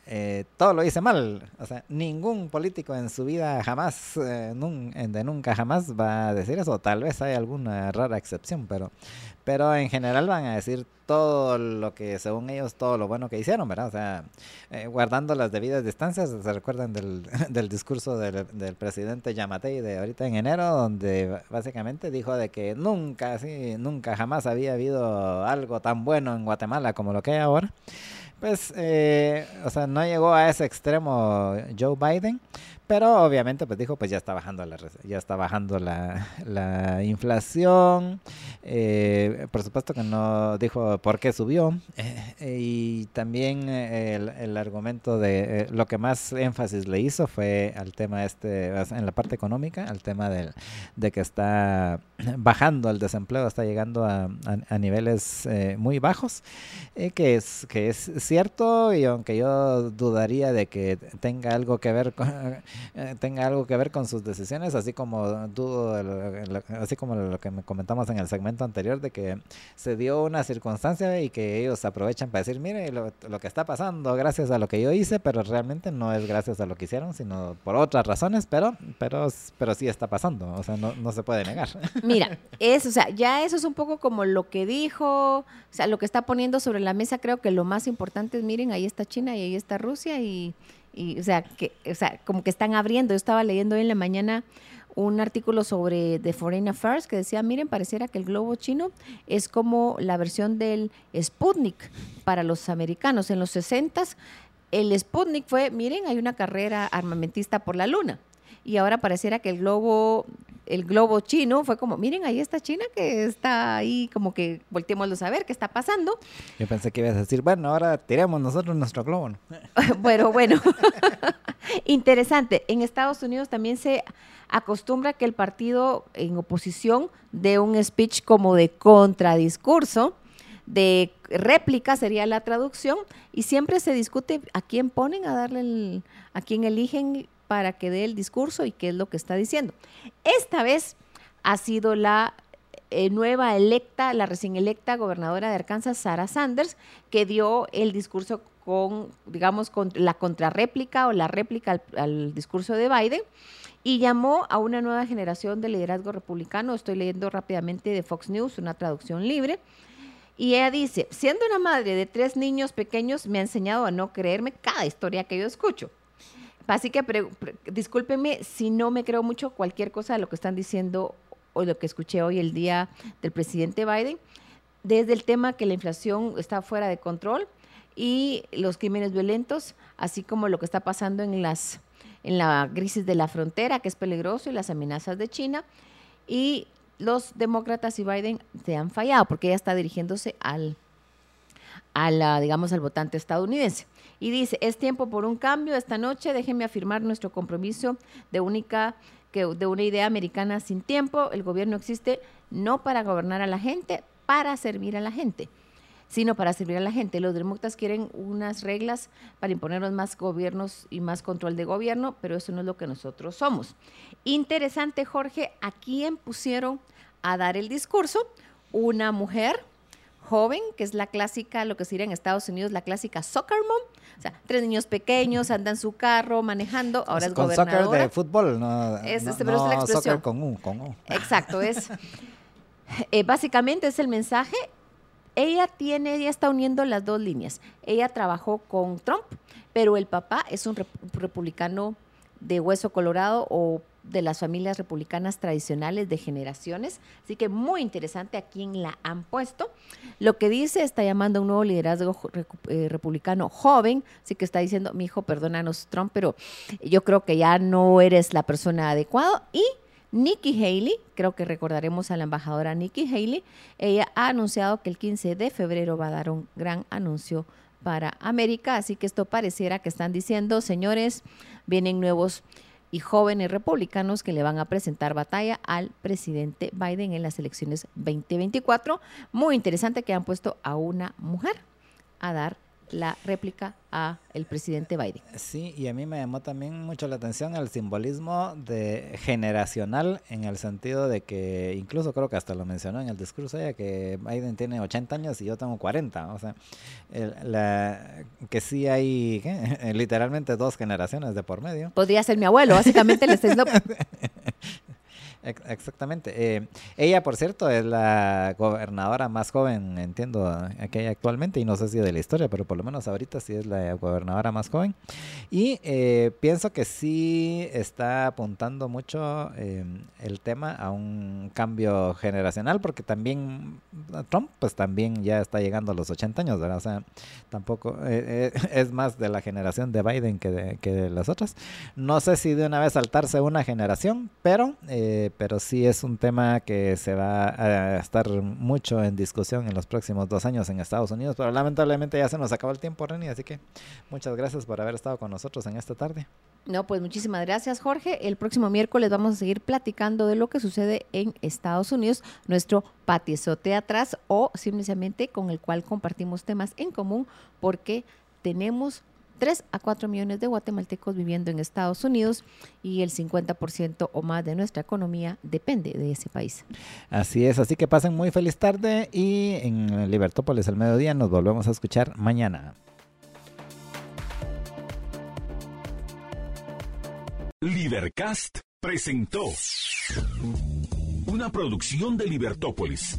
eh, todo lo hice mal. O sea, ningún político en su vida jamás, eh, de nunca jamás va a decir eso. Tal vez hay alguna rara excepción, pero, pero en general van a decir todo lo que, según ellos, todo lo bueno que hicieron, ¿verdad? O sea, eh, guardando las debidas distancias. ¿Se recuerdan del, del discurso del, del, presidente Yamatei de ahorita en enero, donde básicamente dijo de que nunca, sí, nunca jamás había habido algo tan bueno en Guatemala como lo que hay ahora? Pues, eh, o sea, no llegó a ese extremo Joe Biden, pero obviamente pues dijo pues ya está bajando la ya está bajando la, la inflación. Eh, por supuesto que no dijo por qué subió. Eh, y también el, el, argumento de eh, lo que más énfasis le hizo fue al tema este en la parte económica al tema de, de que está bajando el desempleo está llegando a, a, niveles muy bajos. Que es que es cierto y aunque yo dudaría de que tenga algo que ver con eh, tenga algo que ver con sus decisiones, así como dudo, así como lo que me comentamos en el segmento anterior, de que se dio una circunstancia y que ellos aprovechan para decir, mire, lo, que está pasando gracias a lo que yo hice, pero realmente no es gracias a lo que hicieron, sino por otras razones, pero, pero, pero sí está pasando, o sea, no, no se puede negar. Mira, es, o sea, ya eso es un poco como lo que dijo, o sea, lo que está poniendo sobre la mesa, creo que lo más importante es, miren, ahí está China y ahí está Rusia y y, o sea, que, o sea, como que están abriendo. Yo estaba leyendo hoy en la mañana un artículo sobre The Foreign Affairs que decía, miren, pareciera que el globo chino es como la versión del Sputnik para los americanos. En los 60 el Sputnik fue, miren, hay una carrera armamentista por la luna. Y ahora pareciera que el globo el globo chino fue como, miren, ahí está China que está ahí, como que volteémoslo a ver qué está pasando. Yo pensé que ibas a decir, bueno, ahora tiremos nosotros nuestro globo. bueno, bueno. Interesante. En Estados Unidos también se acostumbra que el partido en oposición dé un speech como de contradiscurso, de réplica sería la traducción, y siempre se discute a quién ponen a darle el, a quién eligen para que dé el discurso y qué es lo que está diciendo. Esta vez ha sido la eh, nueva electa, la recién electa gobernadora de Arkansas, Sarah Sanders, que dio el discurso con, digamos, con la contrarréplica o la réplica al, discurso de Biden y llamó a una nueva generación de liderazgo republicano. Estoy leyendo rápidamente de Fox News, una traducción libre. Y ella dice, siendo una madre de tres niños pequeños, me ha enseñado a no creerme cada historia que yo escucho. Así que discúlpeme si no me creo mucho cualquier cosa de lo que están diciendo o lo que escuché hoy el día del presidente Biden, desde el tema que la inflación está fuera de control y los crímenes violentos, así como lo que está pasando en las en la crisis de la frontera, que es peligroso, y las amenazas de China. Y los demócratas y Biden se han fallado porque ella está dirigiéndose al, a la, digamos, al votante estadounidense. Y dice, es tiempo por un cambio. Esta noche déjenme afirmar nuestro compromiso de única que de una idea americana sin tiempo. El gobierno existe no para gobernar a la gente, para servir a la gente sino para servir a la gente. Los demócratas quieren unas reglas para imponernos más gobiernos y más control de gobierno, pero eso no es lo que nosotros somos. Interesante, Jorge, ¿a quién pusieron a dar el discurso? Una mujer joven, que es la clásica, lo que sería en Estados Unidos, la clásica soccer mom. O sea, tres niños pequeños, anda en su carro, manejando, ahora es con gobernadora. soccer de fútbol, no, es, no, este, pero es la expresión. soccer con U, con U. Exacto, es... Eh, básicamente es el mensaje ella tiene, ella está uniendo las dos líneas. Ella trabajó con Trump, pero el papá es un republicano de hueso colorado o de las familias republicanas tradicionales de generaciones. Así que muy interesante a quién la han puesto. Lo que dice está llamando a un nuevo liderazgo eh, republicano joven, así que está diciendo, mi hijo, perdónanos Trump, pero yo creo que ya no eres la persona adecuada. Y Nikki Haley, creo que recordaremos a la embajadora Nikki Haley, ella ha anunciado que el 15 de febrero va a dar un gran anuncio para América, así que esto pareciera que están diciendo, señores, vienen nuevos y jóvenes republicanos que le van a presentar batalla al presidente Biden en las elecciones 2024. Muy interesante que han puesto a una mujer a dar la réplica a el presidente Biden. Sí, y a mí me llamó también mucho la atención el simbolismo de generacional en el sentido de que incluso creo que hasta lo mencionó en el discurso ella que Biden tiene 80 años y yo tengo 40, o sea, que sí hay literalmente dos generaciones de por medio. Podría ser mi abuelo, básicamente le estoy Exactamente. Eh, ella, por cierto, es la gobernadora más joven, entiendo, que hay actualmente, y no sé si de la historia, pero por lo menos ahorita sí es la gobernadora más joven. Y eh, pienso que sí está apuntando mucho em, el tema a un cambio generacional, porque también Trump, pues también ya está llegando a los 80 años, ¿verdad? O sea, tampoco eh, es más de la generación de Biden que de, que de las otras. No sé si de una vez saltarse una generación, pero pero sí es un tema que se va a estar mucho en discusión en los próximos dos años en Estados Unidos, pero lamentablemente ya se nos acabó el tiempo, Reni, así que muchas gracias por haber estado con nosotros en esta tarde. No, pues muchísimas gracias, Jorge. El próximo miércoles vamos a seguir platicando de lo que sucede en Estados Unidos, nuestro patiezote atrás o simplemente con el cual compartimos temas en común porque tenemos 3 a 4 millones de guatemaltecos viviendo en Estados Unidos y el 50% o más de nuestra economía depende de ese país. Así es, así que pasen muy feliz tarde y en Libertópolis al mediodía nos volvemos a escuchar mañana. Libercast presentó una producción de Libertópolis.